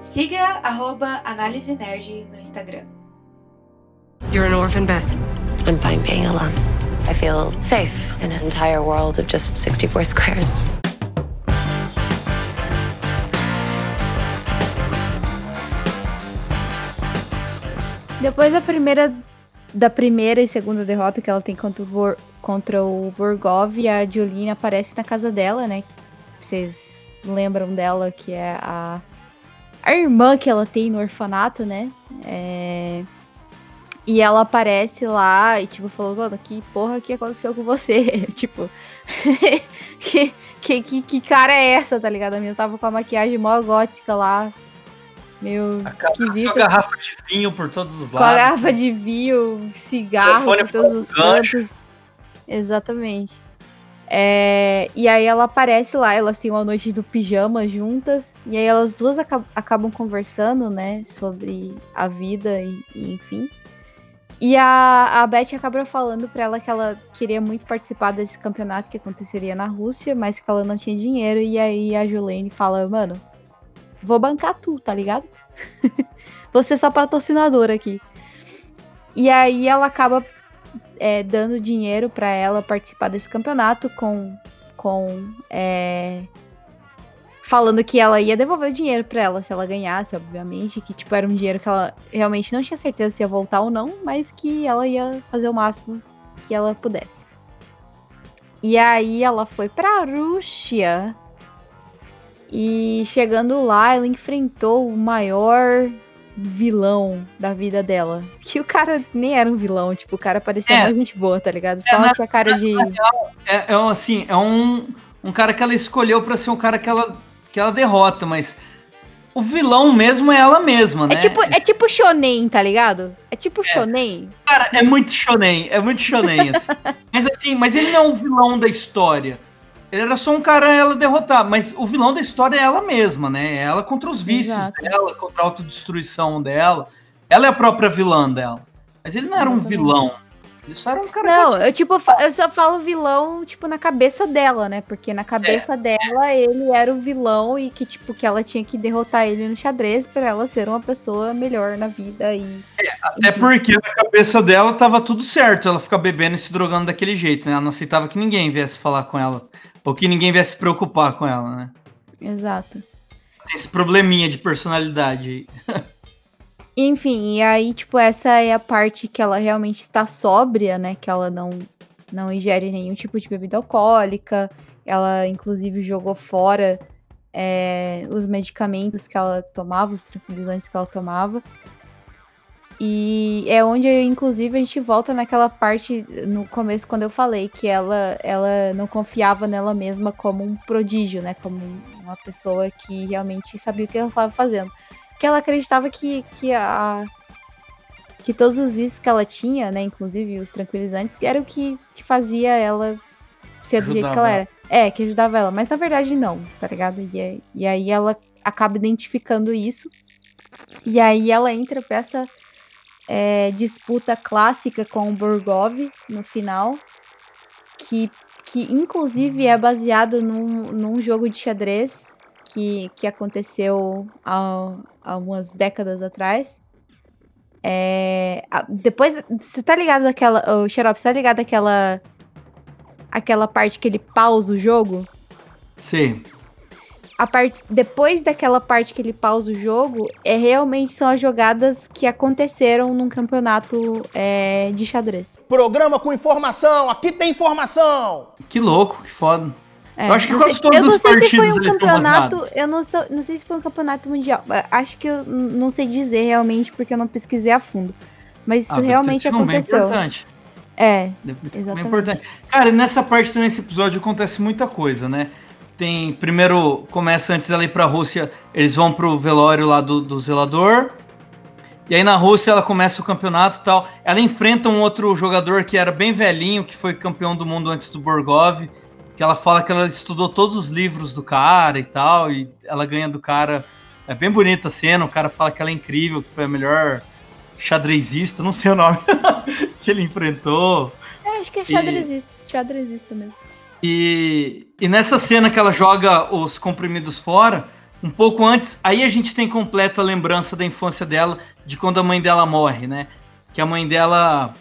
Siga arroba Análise Nerd no Instagram. You're an orphan, Beth. I'm fine being alone. I feel safe in an entire world of just 64 squares. Depois da primeira, da primeira e segunda derrota que ela tem contra o, Bor- contra o a Jolene aparece na casa dela, né? Vocês lembram dela, que é a, a irmã que ela tem no orfanato, né? É, E ela aparece lá e, tipo, falou, mano, que porra que aconteceu com você? tipo, que, que, que, que cara é essa, tá ligado? A menina tava com a maquiagem mó gótica lá, meio Sua esquisita. garrafa de vinho por todos os lados. garrafa de vinho, cigarro por todos os gancho. cantos. Exatamente. É, e aí ela aparece lá, elas têm uma noite do pijama juntas, e aí elas duas aca- acabam conversando, né, sobre a vida e, e enfim. E a, a Beth acaba falando pra ela que ela queria muito participar desse campeonato que aconteceria na Rússia, mas que ela não tinha dinheiro, e aí a Julene fala, mano, vou bancar tu, tá ligado? Ser só patrocinadora aqui. E aí ela acaba é, dando dinheiro pra ela participar desse campeonato com, com é, falando que ela ia devolver o dinheiro pra ela se ela ganhasse, obviamente, que tipo era um dinheiro que ela realmente não tinha certeza se ia voltar ou não, mas que ela ia fazer o máximo que ela pudesse. E aí ela foi pra Rússia. E chegando lá, ela enfrentou o maior vilão da vida dela. Que o cara nem era um vilão, tipo, o cara parecia É. gente boa, tá ligado? Só na- tinha cara de. É, é um, assim, é um, um cara que ela escolheu pra ser um cara que ela, que ela derrota, mas o vilão mesmo é ela mesma, né? É tipo, é tipo shonen, tá ligado? É tipo shonen. Cara, é muito shonen, é muito shonen, assim. mas assim, mas ele não é o vilão da história. Ele era só um cara ela derrotar, mas o vilão da história é ela mesma, né? É ela contra os vícios Exato. dela, contra a autodestruição dela. Ela é a própria vilã dela. Mas ele não era um vilão. Ele só era um cara Não, que eu tipo, eu só falo vilão, tipo, na cabeça dela, né? Porque na cabeça dela ele era o vilão e que, tipo, que ela tinha que derrotar ele no xadrez pra ela ser uma pessoa melhor na vida e. Até porque na cabeça dela tava tudo certo, ela ficar bebendo e se drogando daquele jeito, né? Ela não aceitava que ninguém viesse falar com ela. Ou que ninguém viesse se preocupar com ela, né? Exato. Tem esse probleminha de personalidade aí. Enfim, e aí, tipo, essa é a parte que ela realmente está sóbria, né? Que ela não, não ingere nenhum tipo de bebida alcoólica. Ela, inclusive, jogou fora é, os medicamentos que ela tomava, os tranquilizantes que ela tomava. E é onde, inclusive, a gente volta naquela parte no começo, quando eu falei que ela, ela não confiava nela mesma como um prodígio, né? Como uma pessoa que realmente sabia o que ela estava fazendo que ela acreditava que, que a que todos os vícios que ela tinha, né, inclusive os tranquilizantes, era o que, que fazia ela ser do jeito que Ajudava ela era. É, que ajudava ela, mas na verdade não, tá ligado? E, é- e aí ela acaba identificando isso. E aí ela entra pra essa é, disputa clássica com o Borgov no final, que que inclusive é baseado num, num jogo de xadrez que, que aconteceu há, há décadas atrás. É, depois, você tá ligado daquela. O Xarope, você tá ligado daquela. Aquela parte que ele pausa o jogo? Sim. A parte, depois daquela parte que ele pausa o jogo, é realmente são as jogadas que aconteceram num campeonato é, de xadrez. Programa com informação, aqui tem informação! Que louco, que foda. É, Eu acho que não quase sei- todos eu não os sei se foi partidos um campeonato, eu não, sou- não sei se foi um campeonato mundial. É, Acho que eu não sei dizer realmente porque eu não pesquisei a fundo. Mas isso Ah, realmente aconteceu. importante. É, sido bem Exatamente. importante. Cara, nessa parte também, nesse episódio, acontece muita coisa, né? Tem. Primeiro, começa antes dela ir pra Rússia, eles vão pro velório lá do, do zelador. E aí na Rússia ela começa o campeonato e tal. Ela enfrenta um outro jogador que era bem velhinho, que foi campeão do mundo antes do Borgov. Que ela fala que ela estudou todos os livros do cara e tal. E ela ganha do cara. É bem bonita a cena. O cara fala que ela é incrível, que foi a melhor xadrezista, não sei o nome, que ele enfrentou. é, acho que é xadrezista, xadrezista mesmo. E, e nessa cena que ela joga os comprimidos fora, um pouco antes, aí a gente tem completa lembrança da infância dela, de quando a mãe dela morre, né? Que a mãe dela,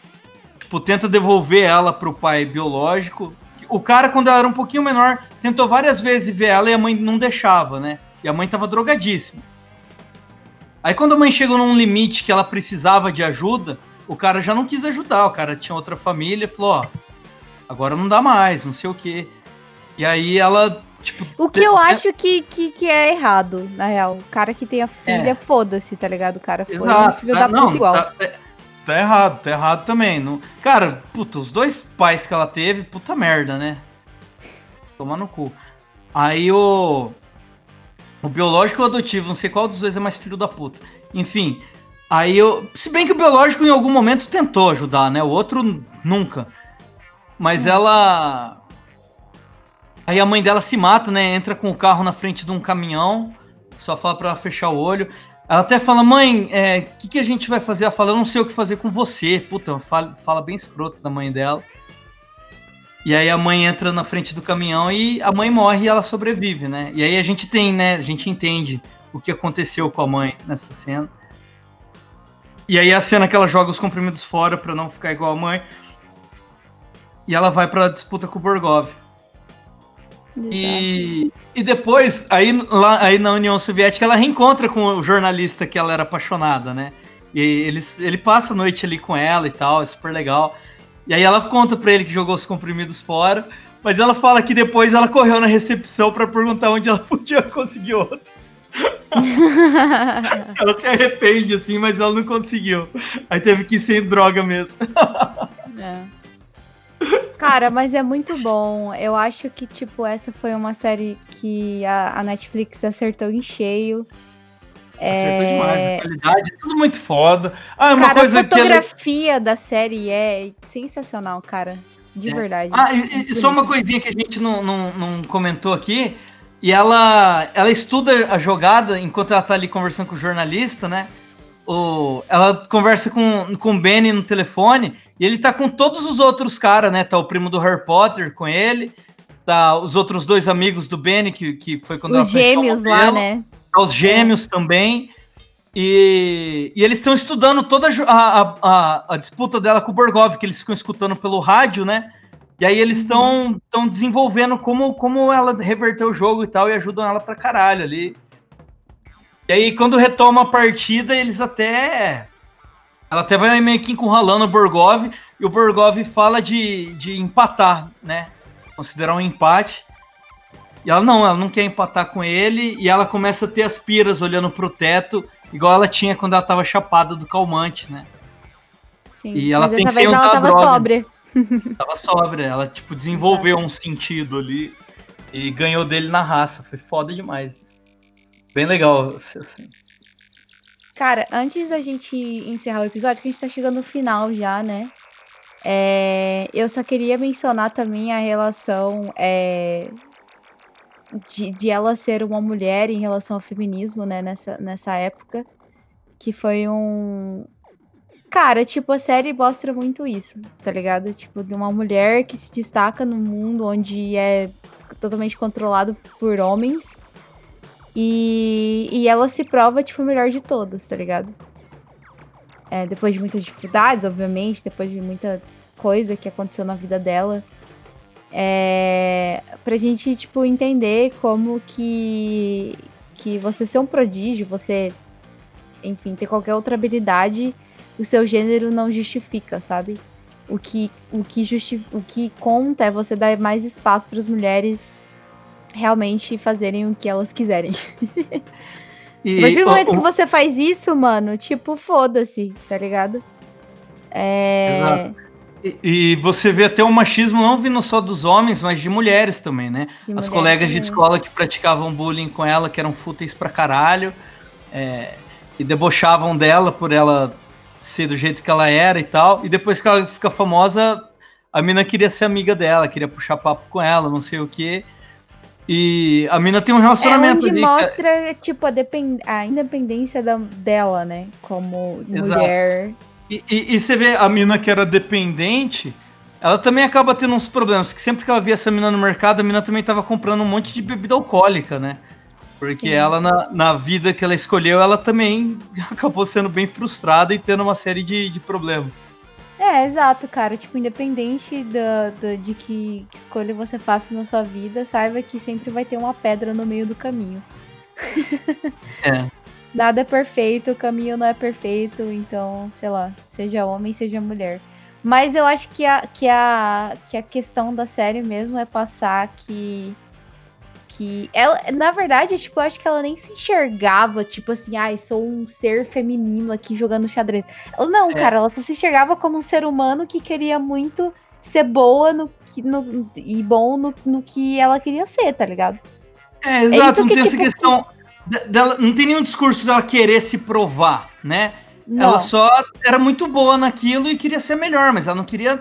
tipo, tenta devolver ela pro pai biológico. O cara, quando ela era um pouquinho menor, tentou várias vezes ver ela e a mãe não deixava, né? E a mãe tava drogadíssima. Aí quando a mãe chegou num limite que ela precisava de ajuda, o cara já não quis ajudar, o cara tinha outra família, falou, ó, agora não dá mais, não sei o quê. E aí ela, tipo. O que eu te- acho que, que, que é errado, na real. O cara que tem a filha, É. foda-se, tá ligado? O cara foi Exato, filho tá- da não, puta igual. Tá, tá- tá errado, tá errado também. Não, cara, puta, os dois pais que ela teve, puta merda, né? Tomar no cu. Aí o. O biológico e o adotivo, não sei qual dos dois é mais filho da puta. Enfim. Aí eu. Se bem que o biológico em algum momento tentou ajudar, né? O outro nunca. Mas ela. Aí a mãe dela se mata, né? Entra com o carro na frente de um caminhão. Só fala pra ela fechar o olho. Ela até fala, mãe, o que, que a gente vai fazer? Ela fala, eu não sei o que fazer com você. Puta, fala, fala bem escroto da mãe dela. E aí a mãe entra na frente do caminhão e a mãe morre e ela sobrevive, né? E aí a gente tem, né? A gente entende o que aconteceu com a mãe nessa cena. E aí a cena que ela joga os comprimidos fora pra não ficar igual a mãe. E ela vai pra disputa com o Borgov. E, e depois, aí, lá, aí na União Soviética, ela reencontra com o jornalista que ela era apaixonada, né? E eles, ele passa a noite ali com ela e tal, é super legal. E aí ela conta pra ele que jogou os comprimidos fora, mas ela fala que depois ela correu na recepção pra perguntar onde ela podia conseguir outros. Ela se arrepende, assim, mas ela não conseguiu. Aí teve que ir sem droga mesmo. É. Cara, mas é muito bom. Eu acho que, tipo, essa foi uma série que a, a Netflix acertou em cheio. Acertou É, demais, a qualidade, tudo muito foda. Ah, uma Cara, coisa a ela... fotografia da série é sensacional, cara. De É. verdade. Ah, e, e só uma coisinha que a gente não, não, não comentou aqui. E ela, ela estuda a jogada enquanto ela tá ali conversando com o jornalista, né? O, ela conversa com, com o Benny no telefone e ele tá com todos os outros caras, né? Tá o primo do Harry Potter com ele, tá os outros dois amigos do Benny, que, que foi quando Os ela gêmeos lá, né? tá os gêmeos também. E, e eles estão estudando toda a, a, a, disputa dela com o Borgov, que eles ficam escutando pelo rádio, né? E aí eles estão estão desenvolvendo como, como ela reverteu o jogo e tal, e ajudam ela pra caralho ali. E aí, quando retoma a partida, eles até. Ela até vai meio que encurralando o Borgov, e o Borgov fala de, de empatar, né? Considerar um empate. E ela não, ela não quer empatar com ele, e ela começa a ter as piras olhando pro teto, igual ela tinha quando ela tava chapada do calmante, né? Sim. E ela tem que vez ela usar tava droga. sóbria. Tava sóbria, ela, tipo, desenvolveu um sentido ali e ganhou dele na raça. Foi foda demais. isso. Bem legal, assim. Cara, antes da gente encerrar o episódio, que a gente tá chegando no final já, né? É, eu só queria mencionar também a relação é, de, de ela ser uma mulher em relação ao feminismo, né? Nessa, nessa época. Que foi um, Cara, tipo, a série mostra muito isso, tá ligado? Tipo, de uma mulher que se destaca num mundo onde é totalmente controlado por homens. E, e ela se prova, tipo, a melhor de todas, tá ligado? É, depois de muitas dificuldades, obviamente, depois de muita coisa que aconteceu na vida dela. É, pra gente, tipo, entender como que, que você ser um prodígio, você, enfim, ter qualquer outra habilidade, o seu gênero não justifica, sabe? O que, o que, justi o que conta é você dar mais espaço para as mulheres realmente fazerem o que elas quiserem. E, A partir do momento o- que você faz isso, mano, tipo, foda-se, tá ligado? É. Exato. E, e você vê até o machismo não vindo só dos homens, mas de mulheres também, né? de As mulheres colegas de também. escola que praticavam bullying com ela, que eram fúteis pra caralho, é, e debochavam dela por ela ser do jeito que ela era e tal. E depois que ela fica famosa, a mina queria ser amiga dela, queria puxar papo com ela, não sei o quê. E a mina tem um É relacionamento onde ali. que é- mostra, tipo, a, depend... a independência da- dela, né? Como Exato. mulher. E, e- e você vê a mina que era dependente, ela também acaba tendo uns problemas, que sempre que ela via essa mina no mercado, a mina também tava comprando um monte de bebida alcoólica, né? Porque Sim. ela, na, na vida que ela escolheu, ela também acabou sendo bem frustrada e tendo uma série de, de problemas. É, exato, cara. Tipo, independente da, da- de que escolha você faça na sua vida, saiba que sempre vai ter uma pedra no meio do caminho. É. Nada é perfeito, o caminho não é perfeito, então, sei lá, seja homem, seja mulher. Mas eu acho que a, que a, que a questão da série mesmo é passar que. Que ela, na verdade, tipo, eu acho que ela nem se enxergava, tipo assim, ai, sou um ser feminino aqui jogando xadrez. Ela, não, É. cara, ela só se enxergava como um ser humano que queria muito ser boa no, que- no, e bom no, no que ela queria ser, tá ligado? É, exato, isso não que, tem essa tipo, questão. de- Dela, não tem nenhum discurso dela querer se provar, né? Não. Ela só era muito boa naquilo e queria ser melhor, mas ela não queria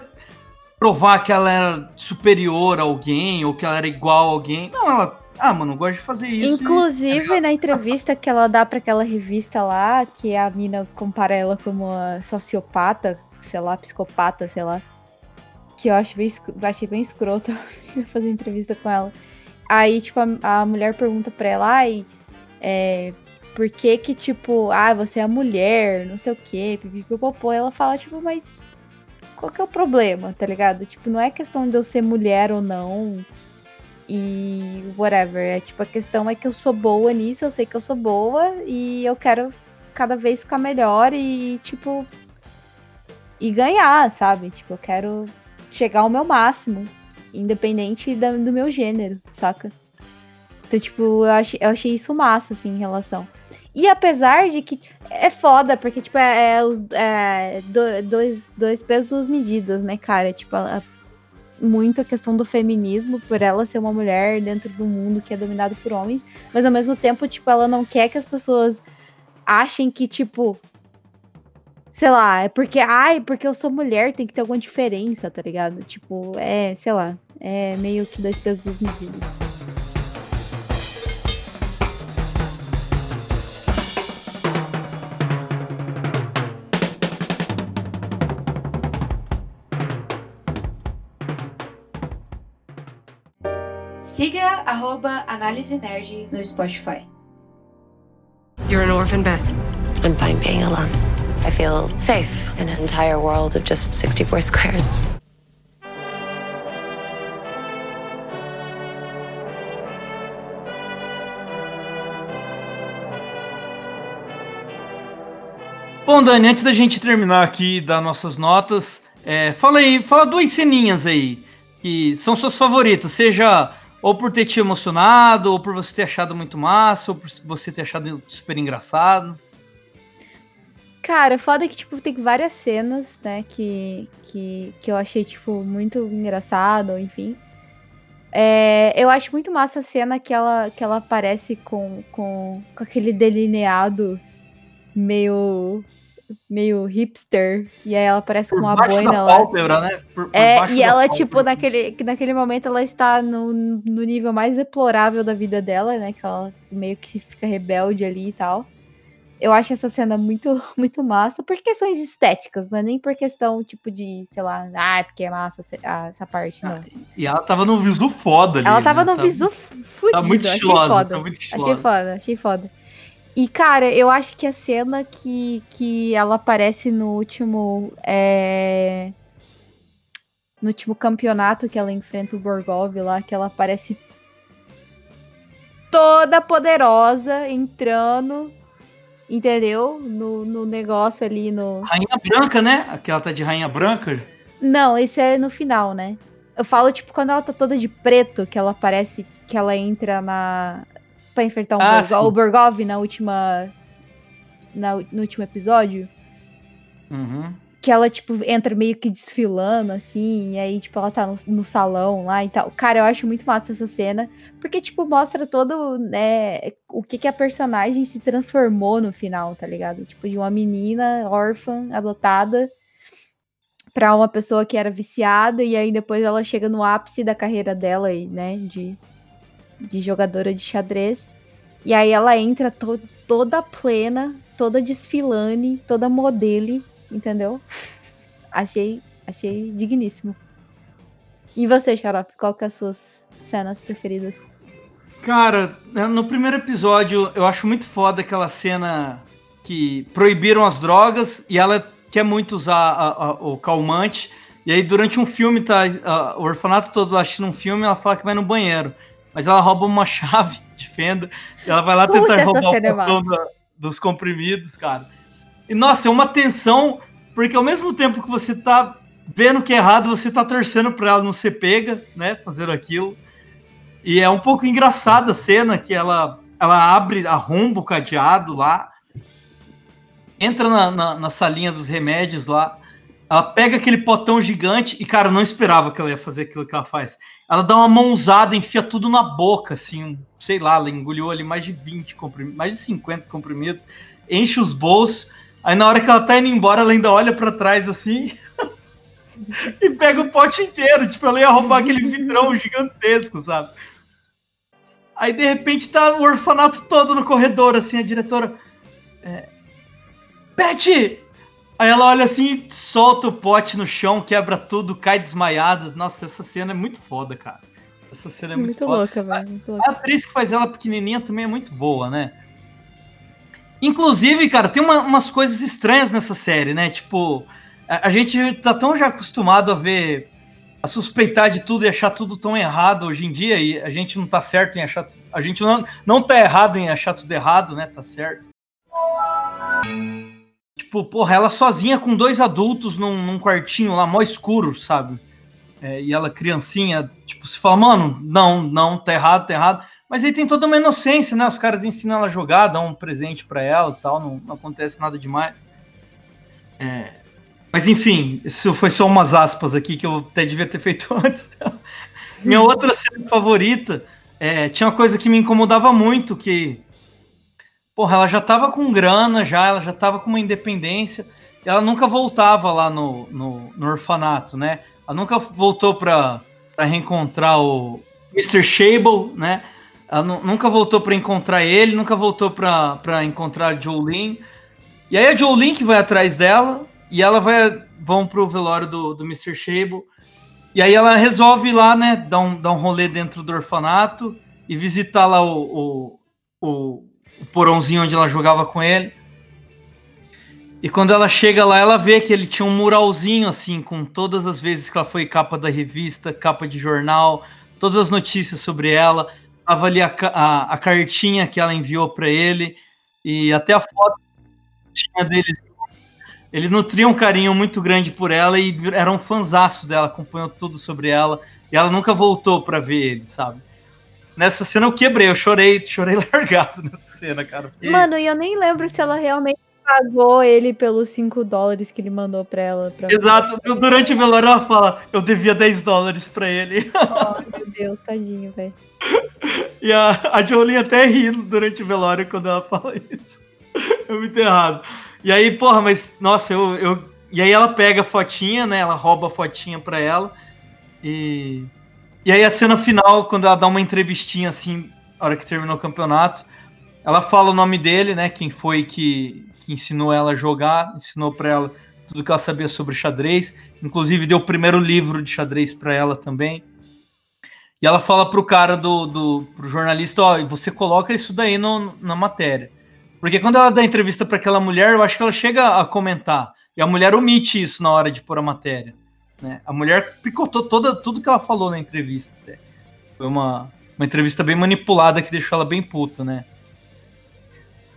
provar que ela era superior a alguém ou que ela era igual a alguém. Não, ela, ah, mano, eu gosto de fazer isso. e- Inclusive, na entrevista que ela dá pra aquela revista lá, que a mina compara ela como uma sociopata, sei lá, psicopata, sei lá. Que eu acho bem, achei bem escroto fazer entrevista com ela. Aí, tipo, a, a mulher pergunta pra ela, ai, é, por que que, tipo, ah, você é mulher, não sei o quê, pipipopopô. Ela fala, tipo, mas qual que é o problema, tá ligado? Tipo, não é questão de eu ser mulher ou não e whatever. É tipo, a questão é que eu sou boa nisso, eu sei que eu sou boa e eu quero cada vez ficar melhor e, tipo, e ganhar, sabe? Tipo, eu quero chegar ao meu máximo, independente da- do meu gênero, saca? Então, tipo, eu achei, eu achei isso massa, assim, em relação. E apesar de que é foda, porque, tipo, é, é os é, do- dois, dois pesos, duas medidas, né, cara? Tipo, a, muito a questão do feminismo, por ela ser uma mulher dentro do mundo que é dominado por homens, mas ao mesmo tempo, tipo, ela não quer que as pessoas achem que, tipo, sei lá, é porque, ai, porque eu sou mulher, tem que ter alguma diferença, tá ligado? Tipo, é, sei lá, é meio que dois pesos, duas medidas. Siga arroba Análise Nerd no Spotify. You're an orphan, Beth. I'm fine being alone. I feel safe in an entire world of just 64 squares. Bom, Dani, antes da gente terminar aqui das nossas notas, é, fala aí, fala duas ceninhas aí que são suas favoritas, seja ou por ter te emocionado, ou por você ter achado muito massa, ou por você ter achado super engraçado. Cara, foda que, tipo, tem várias cenas, né, que, que, que eu achei, tipo, muito engraçado, enfim. É, eu acho muito massa a cena que ela, que ela aparece com, com, com aquele delineado meio, meio hipster. E aí ela aparece com uma boina da lá. pálpebra, né? Por- por É, e ela, pálpebra. tipo, naquele, que naquele momento ela está no, no nível mais deplorável da vida dela, né? Que ela meio que fica rebelde ali e tal. Eu acho essa cena muito, muito massa por questões estéticas, não é nem por questão, tipo, de, sei lá, ah, é porque é massa essa- ah, parte, não. E ela tava no visu foda ali. Ela tava né? no Tá- visu fudido, Tá muito achei estilosa, foda. tá muito Achei estilosa. foda, achei foda. E, cara, eu acho que a cena que, que ela aparece no último. É... No último campeonato que ela enfrenta o Borgov lá, que ela aparece toda poderosa, entrando, entendeu? No, no negócio ali, no. Rainha Branca, né? Aquela tá de Rainha Branca. Não, esse é no final, né? Eu falo, tipo, quando ela tá toda de preto, que ela aparece, que ela entra na. Pra enfrentar um Ah, Borgov, o Borgov na última. Na, no último episódio. Uhum. Que ela, tipo, entra meio que desfilando, assim, e aí, tipo, ela tá no, no salão lá e tal. Cara, eu acho muito massa essa cena, porque, tipo, mostra todo, né, o que que a personagem se transformou no final, tá ligado? Tipo, de uma menina órfã, adotada, pra uma pessoa que era viciada, e aí depois ela chega no ápice da carreira dela, e, né, de, de jogadora de xadrez. E aí ela entra to- toda plena, toda desfilane, toda modele, entendeu? Achei, achei digníssimo. E você, Xarope, qual que é as suas cenas preferidas? Cara, né, no primeiro episódio eu acho muito foda aquela cena que proibiram as drogas e ela quer muito usar a- a- o calmante. E aí, durante um filme, tá a- o orfanato todo assistindo um filme, ela fala que vai no banheiro. Mas ela rouba uma chave de fenda e ela vai lá Puta, tentar roubar o cena é botão da- dos comprimidos, cara. E nossa, é uma tensão, porque ao mesmo tempo que você tá vendo que é errado, você tá torcendo pra ela não ser pega, né? Fazendo aquilo. E é um pouco engraçada a cena que ela, ela abre, arromba o cadeado lá, entra na, na, na salinha dos remédios lá, ela pega aquele potão gigante e, cara, eu não esperava que ela ia fazer aquilo que ela faz. Ela dá uma mãozada, enfia tudo na boca, assim, sei lá, ela engoliu ali mais de 20 comprimidos, mais de 50 comprimidos, enche os bolsos, aí na hora que ela tá indo embora, ela ainda olha pra trás assim e pega o pote inteiro, tipo, ela ia roubar aquele vidrão gigantesco, sabe? Aí de repente tá o orfanato todo no corredor, assim, a diretora. É, Pet! Aí ela olha assim, solta o pote no chão, quebra tudo, cai desmaiada. Nossa, essa cena é muito foda, cara. Essa cena é muito, muito foda. louca, velho. A louca. atriz que faz ela pequenininha também é muito boa, né? Inclusive, cara, tem uma- umas coisas estranhas nessa série, né? Tipo, a, a gente tá tão já acostumado a ver, a suspeitar de tudo e achar tudo tão errado hoje em dia, e a gente não tá certo em achar. A gente não, não tá errado em achar tudo errado, né? Tá certo. Tipo, porra, ela sozinha com dois adultos num, num quartinho lá, mó escuro, sabe? É, e ela criancinha, tipo, se fala, mano, não, não, tá errado, tá errado. Mas aí tem toda uma inocência, né? Os caras ensinam ela a jogar, dão um presente pra ela e tal, não, não acontece nada demais. É, Mas enfim, isso foi só umas aspas aqui que eu até devia ter feito antes. Minha outra cena favorita é, tinha uma coisa que me incomodava muito, que porra, ela já tava com grana, já, ela já tava com uma independência, ela nunca voltava lá no, no, no orfanato, né? Ela nunca voltou pra, pra reencontrar o Mr. Shable, né? Ela nu- nunca voltou pra encontrar ele, nunca voltou pra encontrar a Jolene. E aí a Jolene que vai atrás dela, e ela vai vão pro velório do, do Mr. Shable. E aí ela resolve lá, né, dar um, dar um rolê dentro do orfanato e visitar lá o, o, o, o porãozinho onde ela jogava com ele. E quando ela chega lá, ela vê que ele tinha um muralzinho, assim, com todas as vezes que ela foi capa da revista, capa de jornal, todas as notícias sobre ela. Tava ali a, a, a cartinha que ela enviou para ele e até a foto tinha deles. Ele nutria um carinho muito grande por ela e era um fanzaço dela, acompanhou tudo sobre ela. E ela nunca voltou para ver ele, sabe? Nessa cena eu quebrei, eu chorei, chorei largado nessa cena, cara. Fiquei- Mano, e eu nem lembro se ela realmente pagou ele pelos 5 dólares que ele mandou pra ela. Pra... Exato, durante o velório ela fala, eu devia 10 dólares pra ele. Oh, meu Deus, tadinho, velho. E a, a Jolene até ri durante o velório quando ela fala isso. É muito errado. E aí, porra, mas, nossa, eu, eu. E aí ela pega a fotinha, né? Ela rouba a fotinha pra ela. E. E aí a cena final, quando ela dá uma entrevistinha assim, na hora que terminou o campeonato, Ela fala o nome dele, né? Quem foi que, que ensinou ela a jogar, ensinou para ela tudo que ela sabia sobre xadrez. Inclusive deu o primeiro livro de xadrez para ela também. E ela fala pro cara do, do pro jornalista, ó, você coloca isso daí no, na matéria. Porque quando ela dá entrevista para aquela mulher, eu acho que ela chega a comentar. E a mulher omite isso na hora de pôr a matéria. Né? A mulher picotou toda, tudo que ela falou na entrevista. Até. Foi uma, uma entrevista bem manipulada que deixou ela bem puta, né?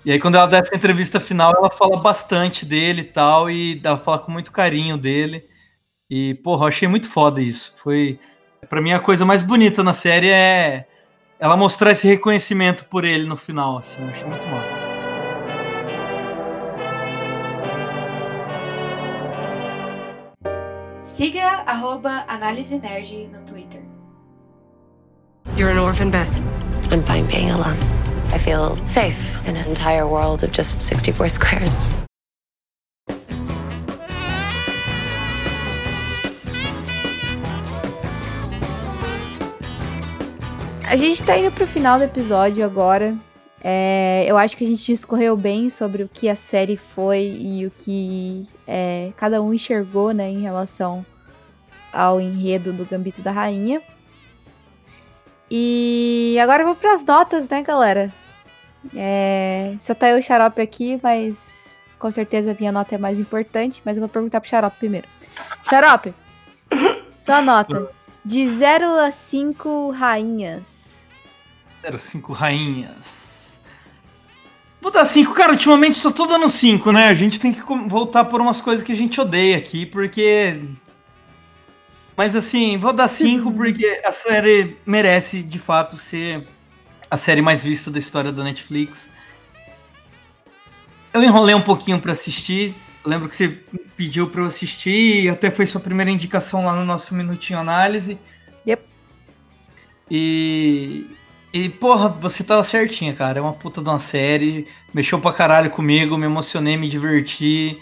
E aí, quando ela dá essa entrevista final, ela fala bastante dele e tal, e ela fala com muito carinho dele. E, porra, eu achei muito foda isso. Foi. para mim, a coisa mais bonita na série é ela mostrar esse reconhecimento por ele no final, assim. Eu achei muito massa. Siga arroba Análise Nerd no Twitter. You're an orphan, Beth. I'm fine being alone. I feel safe in an entire world of just 64 squares. A gente tá indo pro final do episódio agora. É, eu acho que a gente discorreu bem sobre o que a série foi e o que é, cada um enxergou, né, em relação ao enredo do Gambito da Rainha. E agora eu vou pras notas, né, galera? É, só tá eu e o Xarope aqui, mas com certeza a minha nota é mais importante, mas eu vou perguntar pro Xarope primeiro. Xarope, sua nota. De 0 a 5 rainhas. 0 5 rainhas. Vou dar 5. Cara, ultimamente só tô dando 5, né? A gente tem que voltar por umas coisas que a gente odeia aqui, porque. Mas assim, vou dar 5 porque a série merece de fato ser a série mais vista da história da Netflix. Eu enrolei um pouquinho para assistir. Lembro que você pediu para eu assistir e até foi sua primeira indicação lá no nosso Minutinho Análise. Yep. E. E, porra, você tava certinha, cara. É uma puta de uma série. Mexeu pra caralho comigo, me emocionei, me diverti.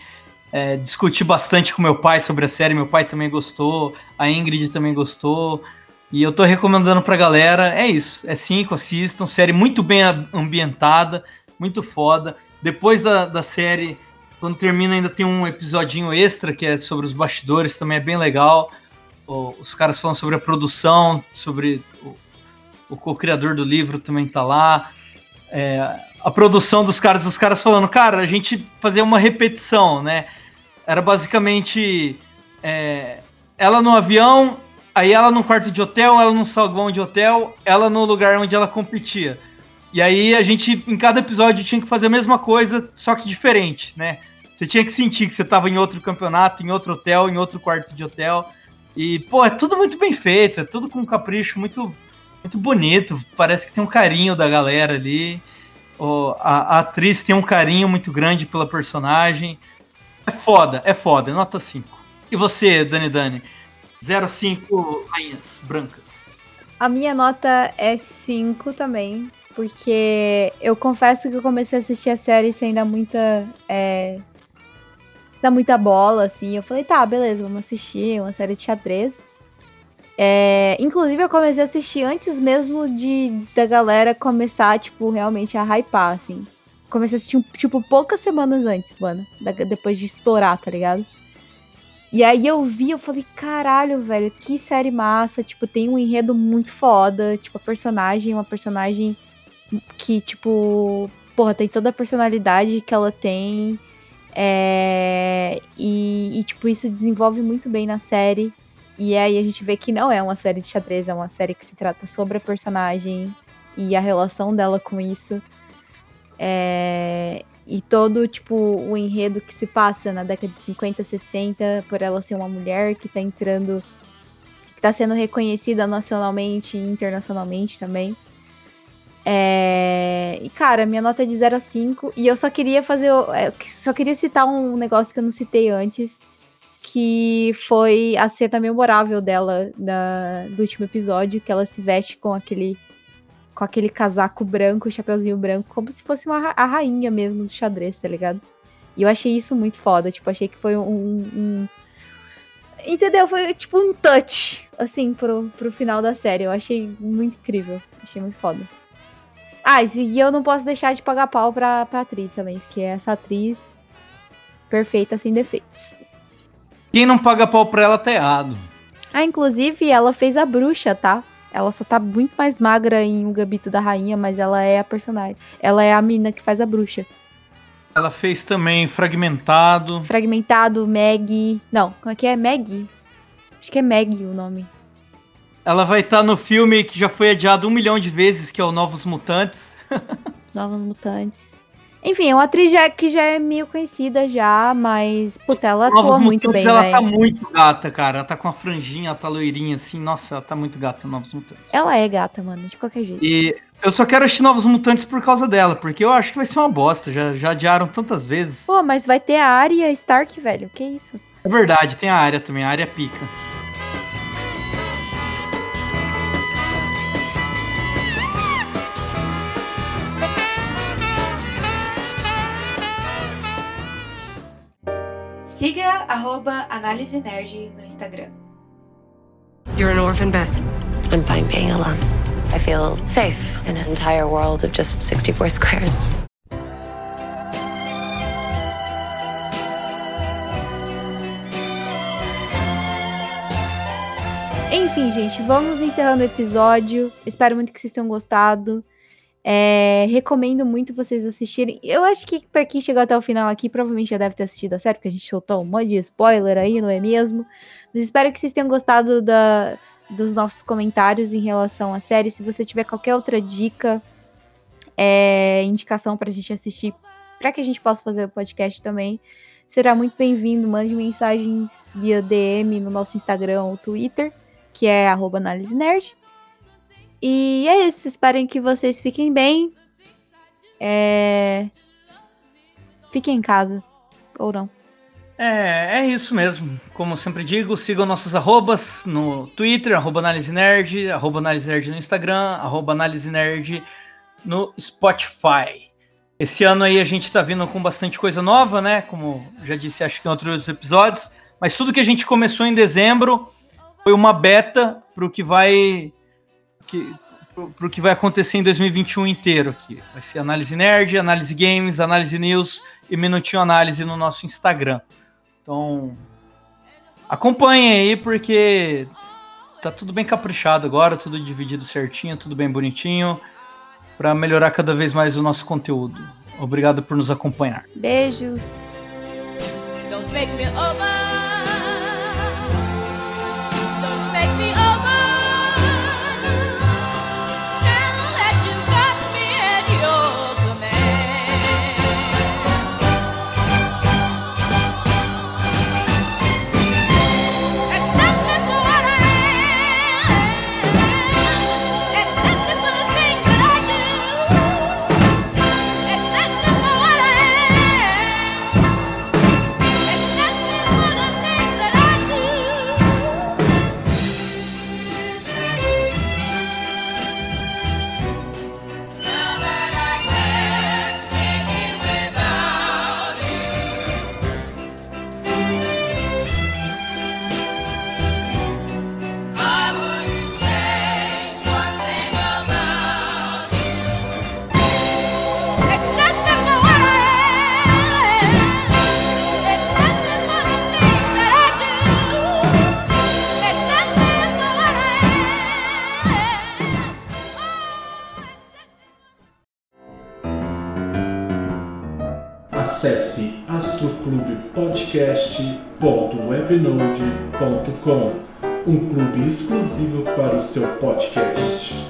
É, discuti bastante com meu pai sobre a série. Meu pai também gostou. A Ingrid também gostou. E eu tô recomendando pra galera. É isso. É cinco, assistam. Série muito bem ambientada. Muito foda. Depois da, da série, quando termina, ainda tem um episodinho extra que é sobre os bastidores. Também é bem legal. Os caras falam sobre a produção, sobre o, o co-criador do livro também tá lá. É, a produção dos caras, dos caras falando, cara, a gente fazia uma repetição, né? Era basicamente é, ela no avião, aí ela no quarto de hotel, ela no salão de hotel, ela no lugar onde ela competia. E aí a gente, em cada episódio, tinha que fazer a mesma coisa, só que diferente, né? Você tinha que sentir que você estava em outro campeonato, em outro hotel, em outro quarto de hotel. E, pô, é tudo muito bem feito, é tudo com um capricho muito, muito bonito. Parece que tem um carinho da galera ali. A, a atriz tem um carinho muito grande pela personagem. É foda, é foda, nota 5. E você, Dani Dani? 0 a 5 rainhas brancas. A minha nota é 5 também, porque eu confesso que eu comecei a assistir a série sem dar muita. É, sem dar muita bola, assim. Eu falei, tá, beleza, vamos assistir uma série de xadrez. É, inclusive, eu comecei a assistir antes mesmo de da galera começar, tipo, realmente a hypar, assim. Comecei a assistir, tipo, poucas semanas antes, mano. Da, depois de estourar, tá ligado? E aí eu vi, eu falei, caralho, velho, que série massa. Tipo, tem um enredo muito foda. Tipo, a personagem, uma personagem que, tipo, porra, tem toda a personalidade que ela tem. É, e, e, tipo, isso desenvolve muito bem na série. E aí a gente vê que não é uma série de xadrez, é uma série que se trata sobre a personagem e a relação dela com isso. É, e todo, tipo, o enredo que se passa na década de 50, 60, por ela ser uma mulher que tá entrando, que tá sendo reconhecida nacionalmente e internacionalmente também. É... E, cara, minha nota é de 0 a 5. E eu só queria fazer. é, Só queria citar um negócio que eu não citei antes. Que foi a cena memorável dela da, do último episódio, que ela se veste com aquele com aquele casaco branco, chapeuzinho branco, como se fosse uma, a rainha mesmo do xadrez, tá ligado? E eu achei isso muito foda, tipo, achei que foi um... um- Entendeu? Foi tipo um touch, assim, pro, pro final da série. Eu achei muito incrível. Achei muito foda. Ah, e eu não posso deixar de pagar pau pra, pra atriz também, porque essa atriz perfeita, sem defeitos. Quem não paga pau pra ela tá errado. Ah, inclusive, ela fez a bruxa, tá? Ela só tá muito mais magra em O Gambito da Rainha, mas ela é a personagem. Ela é a mina que faz a bruxa. Ela fez também Fragmentado. Fragmentado, Meg. Não, como é que é? Meg? Acho que é Meg o nome. Ela vai estar no filme que já foi adiado um milhão de vezes, que é o Novos Mutantes. Novos Mutantes. Enfim, é uma atriz já, que já é meio conhecida já, mas, puta, ela atua Novos muito Mutantes, bem, ela velho. tá muito gata, cara. Ela tá com a franjinha, ela tá loirinha assim. Nossa, ela tá muito gata em Novos Mutantes. Ela é gata, mano, de qualquer jeito. E eu só quero assistir Novos Mutantes por causa dela, porque eu acho que vai ser uma bosta. Já, já adiaram tantas vezes. Pô, mas vai ter a Arya Stark, velho. Que isso? É verdade, tem a área também, a área pica. Siga arroba Análise Nerd no Instagram. You're an orphan, Beth. I'm fine being alone. I feel safe in an entire world of just 64 squares. Enfim, gente, vamos encerrando o episódio. Espero muito que vocês tenham gostado. É, recomendo muito vocês assistirem. Eu acho que pra quem chegou até o final aqui, provavelmente já deve ter assistido a série, porque a gente soltou um monte de spoiler aí, não é mesmo? Mas espero que vocês tenham gostado da, dos nossos comentários em relação à série. Se você tiver qualquer outra dica, é, indicação pra gente assistir, pra que a gente possa fazer o podcast também, será muito bem-vindo. Mande mensagens via DM no nosso Instagram ou Twitter, que é arroba análise nerd. E é isso, esperem que vocês fiquem bem. É... Fiquem em casa. Ou não. É, é isso mesmo. Como sempre digo, sigam nossos arrobas no Twitter, arroba análise nerd, arroba análise nerd no Instagram, arroba análise nerd no Spotify. Esse ano aí a gente tá vindo com bastante coisa nova, né? Como já disse, acho que em outros episódios. Mas tudo que a gente começou em dezembro foi uma beta pro que vai que, pro, pro que vai acontecer em 2021 inteiro aqui. Vai ser análise nerd, análise games, análise news e minutinho análise no nosso Instagram. Então, acompanhem aí porque tá tudo bem caprichado agora, tudo dividido certinho, tudo bem bonitinho para melhorar cada vez mais o nosso conteúdo. Obrigado por nos acompanhar. Beijos. astroclubepodcast.webnode.com, um clube exclusivo para o seu podcast.